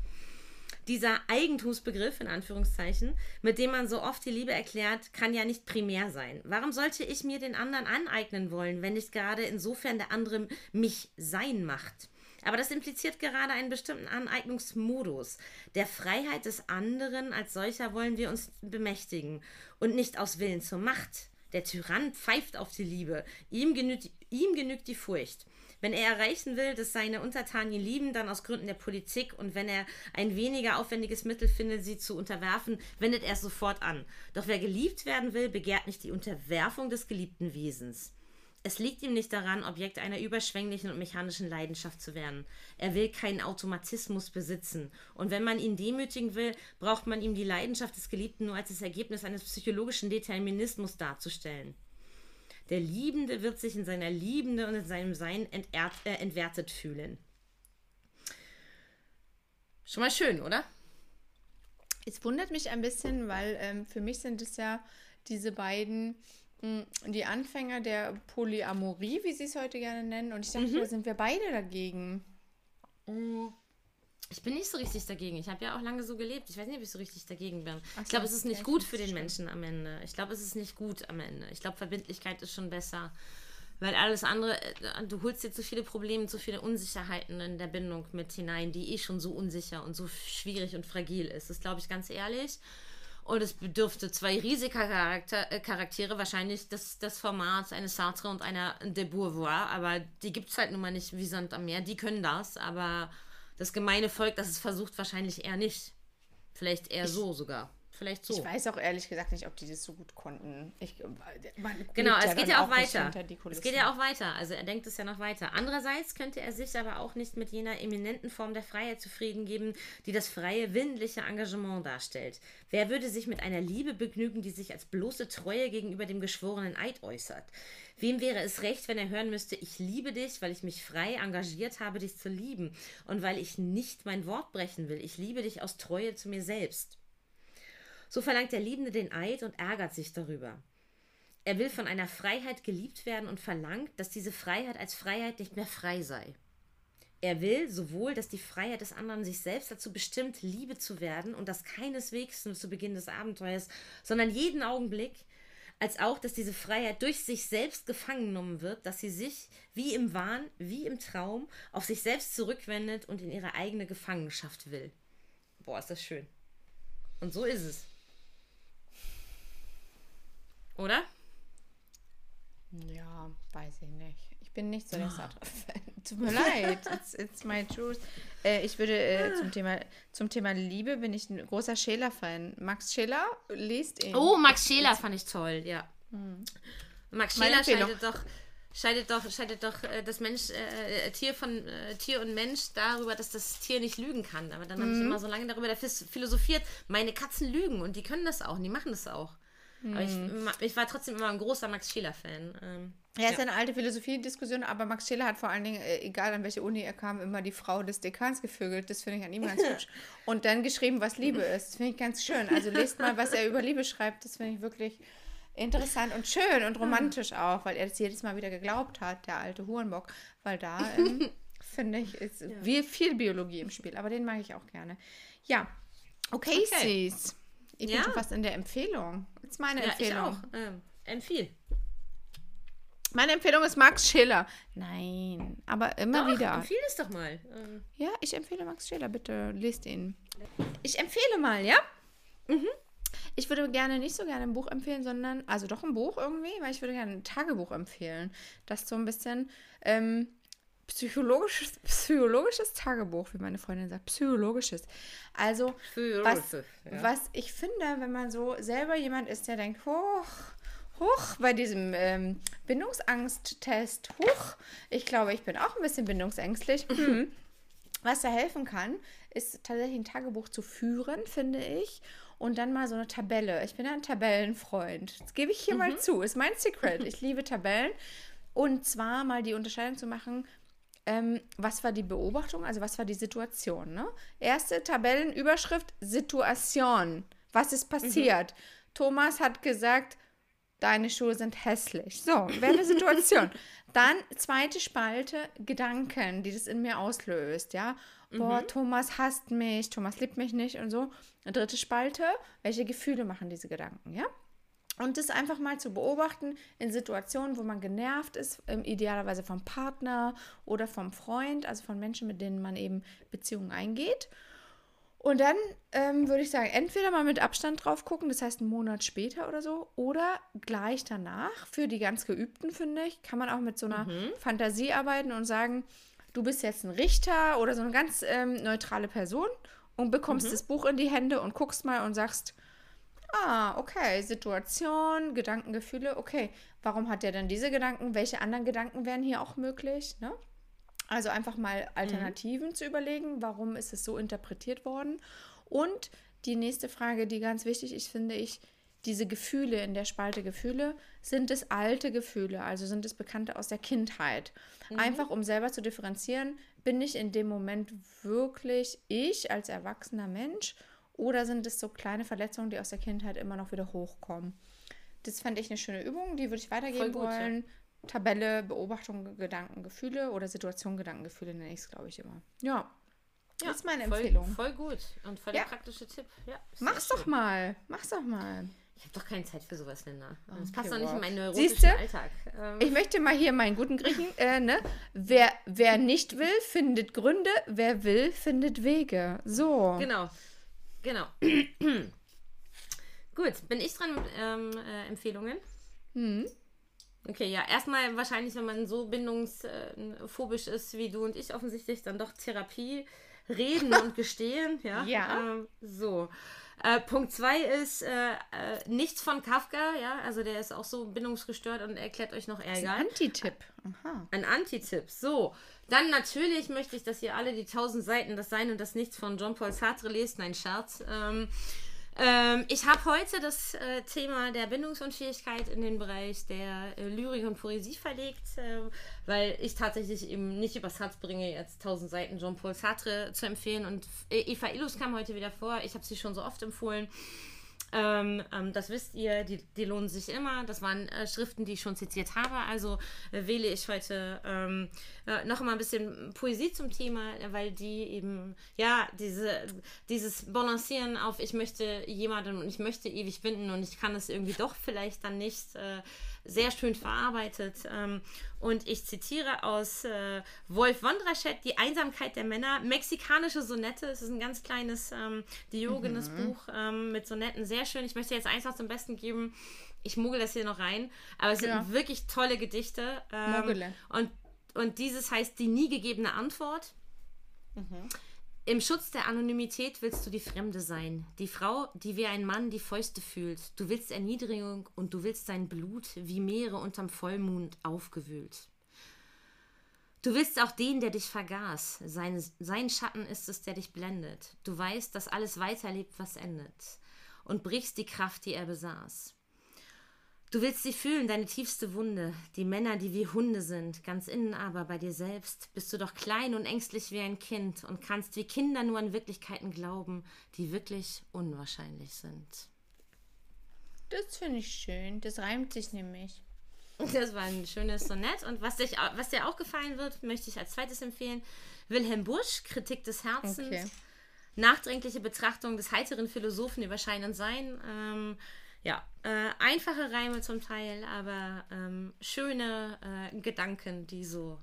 Dieser Eigentumsbegriff, in Anführungszeichen, mit dem man so oft die Liebe erklärt, kann ja nicht primär sein. Warum sollte ich mir den anderen aneignen wollen, wenn nicht gerade insofern der andere mich sein macht? Aber das impliziert gerade einen bestimmten Aneignungsmodus. Der Freiheit des anderen als solcher wollen wir uns bemächtigen und nicht aus Willen zur Macht. Der Tyrann pfeift auf die Liebe. Ihm genügt, ihm genügt die Furcht. Wenn er erreichen will, dass seine Untertanen ihn lieben, dann aus Gründen der Politik und wenn er ein weniger aufwendiges Mittel findet, sie zu unterwerfen, wendet er es sofort an. Doch wer geliebt werden will, begehrt nicht die Unterwerfung des geliebten Wesens. Es liegt ihm nicht daran, Objekt einer überschwänglichen und mechanischen Leidenschaft zu werden. Er will keinen Automatismus besitzen. Und wenn man ihn demütigen will, braucht man ihm die Leidenschaft des Geliebten nur als das Ergebnis eines psychologischen Determinismus darzustellen. Der Liebende wird sich in seiner Liebende und in seinem Sein entehrt, äh, entwertet fühlen. Schon mal schön, oder? Es wundert mich ein bisschen, weil ähm, für mich sind es ja diese beiden, mh, die Anfänger der Polyamorie, wie sie es heute gerne nennen. Und ich dachte, da sind wir beide dagegen. Ich bin nicht so richtig dagegen. Ich habe ja auch lange so gelebt. Ich weiß nicht, ob ich so richtig dagegen bin. Ach ich glaube, es ist nicht gut für den. Menschen am Ende. Ich glaube, es ist nicht gut am Ende. Ich glaube, Verbindlichkeit ist schon besser. Weil alles andere, äh, du holst dir zu viele Probleme, zu viele Unsicherheiten in der Bindung mit hinein, die eh schon so unsicher und so schwierig und fragil ist. Das glaube ich ganz ehrlich. Und es bedürfte zwei riesige Charakter, äh, Charaktere, wahrscheinlich das, das Format eines Sartre und einer de Beauvoir, aber die gibt es halt nun mal nicht wie Sand am Meer. Die können das, aber das gemeine Volk, das es versucht, wahrscheinlich eher nicht. Vielleicht eher so sogar. Vielleicht so. Ich weiß auch ehrlich gesagt nicht, ob die das so gut konnten. Ich, man Genau, es geht ja auch weiter. Es geht ja auch weiter. Also er denkt es ja noch weiter. Andererseits könnte er sich aber auch nicht mit jener eminenten Form der Freiheit zufrieden geben, die das freie, willentliche Engagement darstellt. Wer würde sich mit einer Liebe begnügen, die sich als bloße Treue gegenüber dem geschworenen Eid äußert? Wem wäre es recht, wenn er hören müsste, ich liebe dich, weil ich mich frei engagiert habe, dich zu lieben und weil ich nicht mein Wort brechen will. Ich liebe dich aus Treue zu mir selbst. So verlangt der Liebende den Eid und ärgert sich darüber. Er will von einer Freiheit geliebt werden und verlangt, dass diese Freiheit als Freiheit nicht mehr frei sei. Er will sowohl, dass die Freiheit des anderen sich selbst dazu bestimmt, Liebe zu werden und das keineswegs nur zu Beginn des Abenteuers, sondern jeden Augenblick, als auch, dass diese Freiheit durch sich selbst gefangen genommen wird, dass sie sich wie im Wahn, wie im Traum auf sich selbst zurückwendet und in ihre eigene Gefangenschaft will. Boah, ist das schön. Und so ist es. Oder? Ja, weiß ich nicht. Ich bin nicht so der Sartre-Fan. Tut mir leid. It's, it's my truth. Äh, ich würde äh, zum, Thema, zum Thema Liebe bin ich ein großer Scheler-Fan. Max Scheler liest ihn. Oh, Max Scheler fand ich toll, ja. Max Meine Scheler Empfehlung. scheidet doch, scheidet doch, scheidet doch äh, das Mensch, äh, Tier von äh, Tier und Mensch darüber, dass das Tier nicht lügen kann. Aber dann habe ich immer so lange darüber philosophiert, meine Katzen lügen und die können das auch und die machen das auch. Aber ich, ma- ich war trotzdem immer ein großer Max Scheler-Fan. Ähm, Ja, ist eine alte Philosophiediskussion, aber Max Scheler hat vor allen Dingen, äh, egal an welche Uni er kam, immer die Frau des Dekans gevögelt. Das finde ich an ihm ganz hübsch. Und dann geschrieben, was Liebe ist. Das finde ich ganz schön. Also lest mal, was er über Liebe schreibt. Das finde ich wirklich interessant und schön und romantisch auch, weil er das jedes Mal wieder geglaubt hat, der alte Hurenbock. Weil da, ähm, finde ich, ist wie viel Biologie im Spiel, aber den mag ich auch gerne. Ja, okay, Okay. Sis. Ich bin Ja. schon fast in der Empfehlung. Jetzt meine Ja, ich Empfehlung. auch. Ähm, empfiehl. Meine Empfehlung ist Max Schiller. Nein, aber immer Doch, wieder. empfiehl es doch mal. Ähm, Ja, ich empfehle Max Schiller, bitte lest ihn. Ich empfehle mal, ja? Mhm. Ich würde gerne nicht so gerne ein Buch empfehlen, sondern, also doch ein Buch irgendwie, weil ich würde gerne ein Tagebuch empfehlen. Das so ein bisschen ähm, psychologisches, psychologisches Tagebuch, wie meine Freundin sagt, psychologisches. Also, Für was, ja. was ich finde, wenn man so selber jemand ist, der denkt, hoch, hoch, bei diesem ähm, Bindungsangsttest, hoch, ich glaube, ich bin auch ein bisschen bindungsängstlich. Hm. Was da helfen kann, ist tatsächlich ein Tagebuch zu führen, finde ich. Und dann mal so eine Tabelle. Ich bin ja ein Tabellenfreund. Das gebe ich hier mal zu. Ist mein Secret. Ich liebe Tabellen. Und zwar mal die Unterscheidung zu machen, ähm, was war die Beobachtung, also was war die Situation. Ne? Erste Tabellenüberschrift, Situation. Was ist passiert? Thomas hat gesagt, deine Schuhe sind hässlich. So, wäre eine Situation. Dann zweite Spalte, Gedanken, die das in mir auslöst, ja. Boah, Thomas hasst mich, Thomas liebt mich nicht und so. Dritte Spalte, welche Gefühle machen diese Gedanken, ja? Und das einfach mal zu beobachten in Situationen, wo man genervt ist, ähm, idealerweise vom Partner oder vom Freund, also von Menschen, mit denen man eben Beziehungen eingeht. Und dann ähm, würde ich sagen, entweder mal mit Abstand drauf gucken, das heißt einen Monat später oder so, oder gleich danach. Für die ganz Geübten, finde ich, kann man auch mit so einer Fantasie arbeiten und sagen, du bist jetzt ein Richter oder so eine ganz ähm, neutrale Person und bekommst das Buch in die Hände und guckst mal und sagst, Ah, okay. Situation, Gedanken, Gefühle. Okay, warum hat er denn diese Gedanken? Welche anderen Gedanken wären hier auch möglich? Ne? Also einfach mal Alternativen zu überlegen. Warum ist es so interpretiert worden? Und die nächste Frage, die ganz wichtig ist, finde ich, diese Gefühle in der Spalte Gefühle, sind es alte Gefühle, also sind es Bekannte aus der Kindheit? Einfach um selber zu differenzieren, bin ich in dem Moment wirklich ich als erwachsener Mensch oder sind es so kleine Verletzungen, die aus der Kindheit immer noch wieder hochkommen? Das fand ich eine schöne Übung, die würde ich weitergeben gut, ja. wollen. Tabelle, Beobachtung, Gedanken, Gefühle oder Situation, Gedanken, Gefühle nenne ich es, glaube ich, immer. Ja, das ist meine voll, Empfehlung. Voll gut und voll Ja. der praktische Tipp. Ja, Mach's schön. doch mal. Mach's doch mal. Ich habe doch keine Zeit für sowas, Linda. Das Okay, passt doch nicht wow. in meinen neurotischen Siehste? Alltag. Ähm, Ich möchte mal hier meinen guten Griechen, äh, ne? Wer, wer nicht will, findet Gründe. Wer will, findet Wege. So. Genau. Genau. Gut, bin ich dran mit ähm, äh, Empfehlungen? Hm. Okay, ja, erstmal wahrscheinlich, wenn man so bindungsphobisch ist wie du und ich offensichtlich, dann doch Therapie, reden und gestehen. Ja. Ja. Ähm, so. Äh, Punkt zwei ist äh, äh, nichts von Kafka, ja, also der ist auch so bindungsgestört und erklärt euch noch Ärger. Anti-Tipp. Aha. Ein Antitipp. So, dann natürlich möchte ich, dass ihr alle die 1000 Seiten das Sein und das Nichts von Jean-Paul Sartre lest. Nein, Scherz. Ähm, ähm, ich habe heute das äh, Thema der Bindungsunfähigkeit in den Bereich der äh, Lyrik und Poesie verlegt, äh, weil ich tatsächlich eben nicht übers Herz bringe, jetzt 1000 Seiten Jean-Paul Sartre zu empfehlen. Und Eva Illus kam heute wieder vor. Ich habe sie schon so oft empfohlen. Ähm, ähm, das wisst ihr, die, die lohnen sich immer. Das waren äh, Schriften, die ich schon zitiert habe. Also äh, wähle ich heute ähm, äh, noch mal ein bisschen Poesie zum Thema, weil die eben, ja, diese, dieses Balancieren auf, ich möchte jemanden und ich möchte ewig binden und ich kann es irgendwie doch vielleicht dann nicht, äh, sehr schön verarbeitet. Ähm, und ich zitiere aus äh, Wolf Wondraschet, Die Einsamkeit der Männer, mexikanische Sonette. Es ist ein ganz kleines ähm, Diogenes Buch ähm, mit Sonetten, sehr schön. Ich möchte jetzt eins noch zum Besten geben. Ich mogel das hier noch rein. Aber es Ja. sind wirklich tolle Gedichte. Mogele. und, und dieses heißt Die nie gegebene Antwort. Im Schutz der Anonymität willst du die Fremde sein. Die Frau, die wie ein Mann die Fäuste fühlt. Du willst Erniedrigung und du willst sein Blut wie Meere unterm Vollmond aufgewühlt. Du willst auch den, der dich vergaß. Sein, sein Schatten ist es, der dich blendet. Du weißt, dass alles weiterlebt, was endet. Und brichst die Kraft, die er besaß. Du willst sie fühlen, deine tiefste Wunde, die Männer, die wie Hunde sind, ganz innen aber bei dir selbst bist du doch klein und ängstlich wie ein Kind und kannst wie Kinder nur an Wirklichkeiten glauben, die wirklich unwahrscheinlich sind. Das finde ich schön. Das reimt sich nämlich. Das war ein schönes Sonett. Und was, dich, was dir auch gefallen wird, möchte ich als zweites empfehlen. Wilhelm Busch, Kritik des Herzens. Okay. Nachdenkliche Betrachtung des heiteren Philosophen über Schein und Sein. Ähm, ja, äh, einfache Reime zum Teil, aber ähm, schöne äh, Gedanken, die so,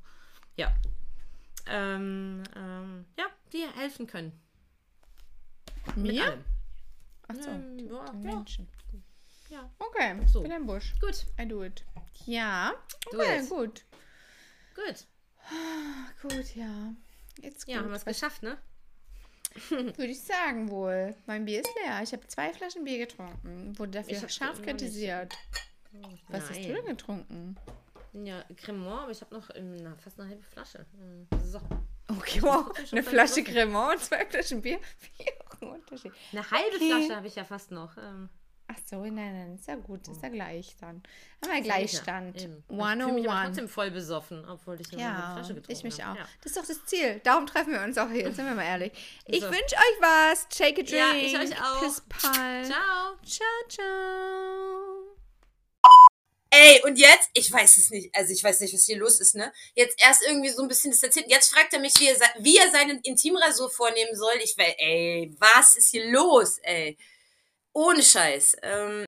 ja, ähm, ähm, ja, dir helfen können. Mit Mir? allem. Achso, Ähm, die, ja, die ja. Menschen. Ja. Okay, So. so. den Busch. Gut, I do it. Ja, Do okay, it. gut. gut. Ach, gut, ja. Jetzt Ja, haben wir es geschafft, ne? Würde ich sagen wohl. Mein Bier ist leer. Ich habe zwei Flaschen Bier getrunken. Wurde dafür scharf kritisiert. Was hast du Nein. denn getrunken? Ja, Cremant, aber ich habe noch na, fast eine halbe Flasche. Ähm, So. Okay, wow. Eine Flasche. Cremant und zwei Flaschen Bier. Wie auch ein Unterschied. Eine halbe Okay. Flasche habe ich ja fast noch. Ähm, Ach so, nein, nein, ist ja gut. Ist ja gleich dann. Haben wir Gleichstand. Ja, eben. Ich fühle mich aber 101. trotzdem voll besoffen, obwohl ich nur eine Ja, Flasche getrunken ich mich auch. habe. Ja. Das ist doch das Ziel. Darum treffen wir uns auch hier. Sind wir mal ehrlich. Ich So. wünsche euch was. Take a drink. Ja, ich euch auch. Piss Pal. Ciao. Ciao, ciao. Ey, und jetzt, ich weiß es nicht, also ich weiß nicht, was hier los ist, ne? Jetzt erst irgendwie so ein bisschen distanziert. Jetzt fragt er mich, wie er, wie er seinen Intimrasur vornehmen soll. Ich weiß, ey, was ist hier los, ey? Ohne Scheiß. Ähm,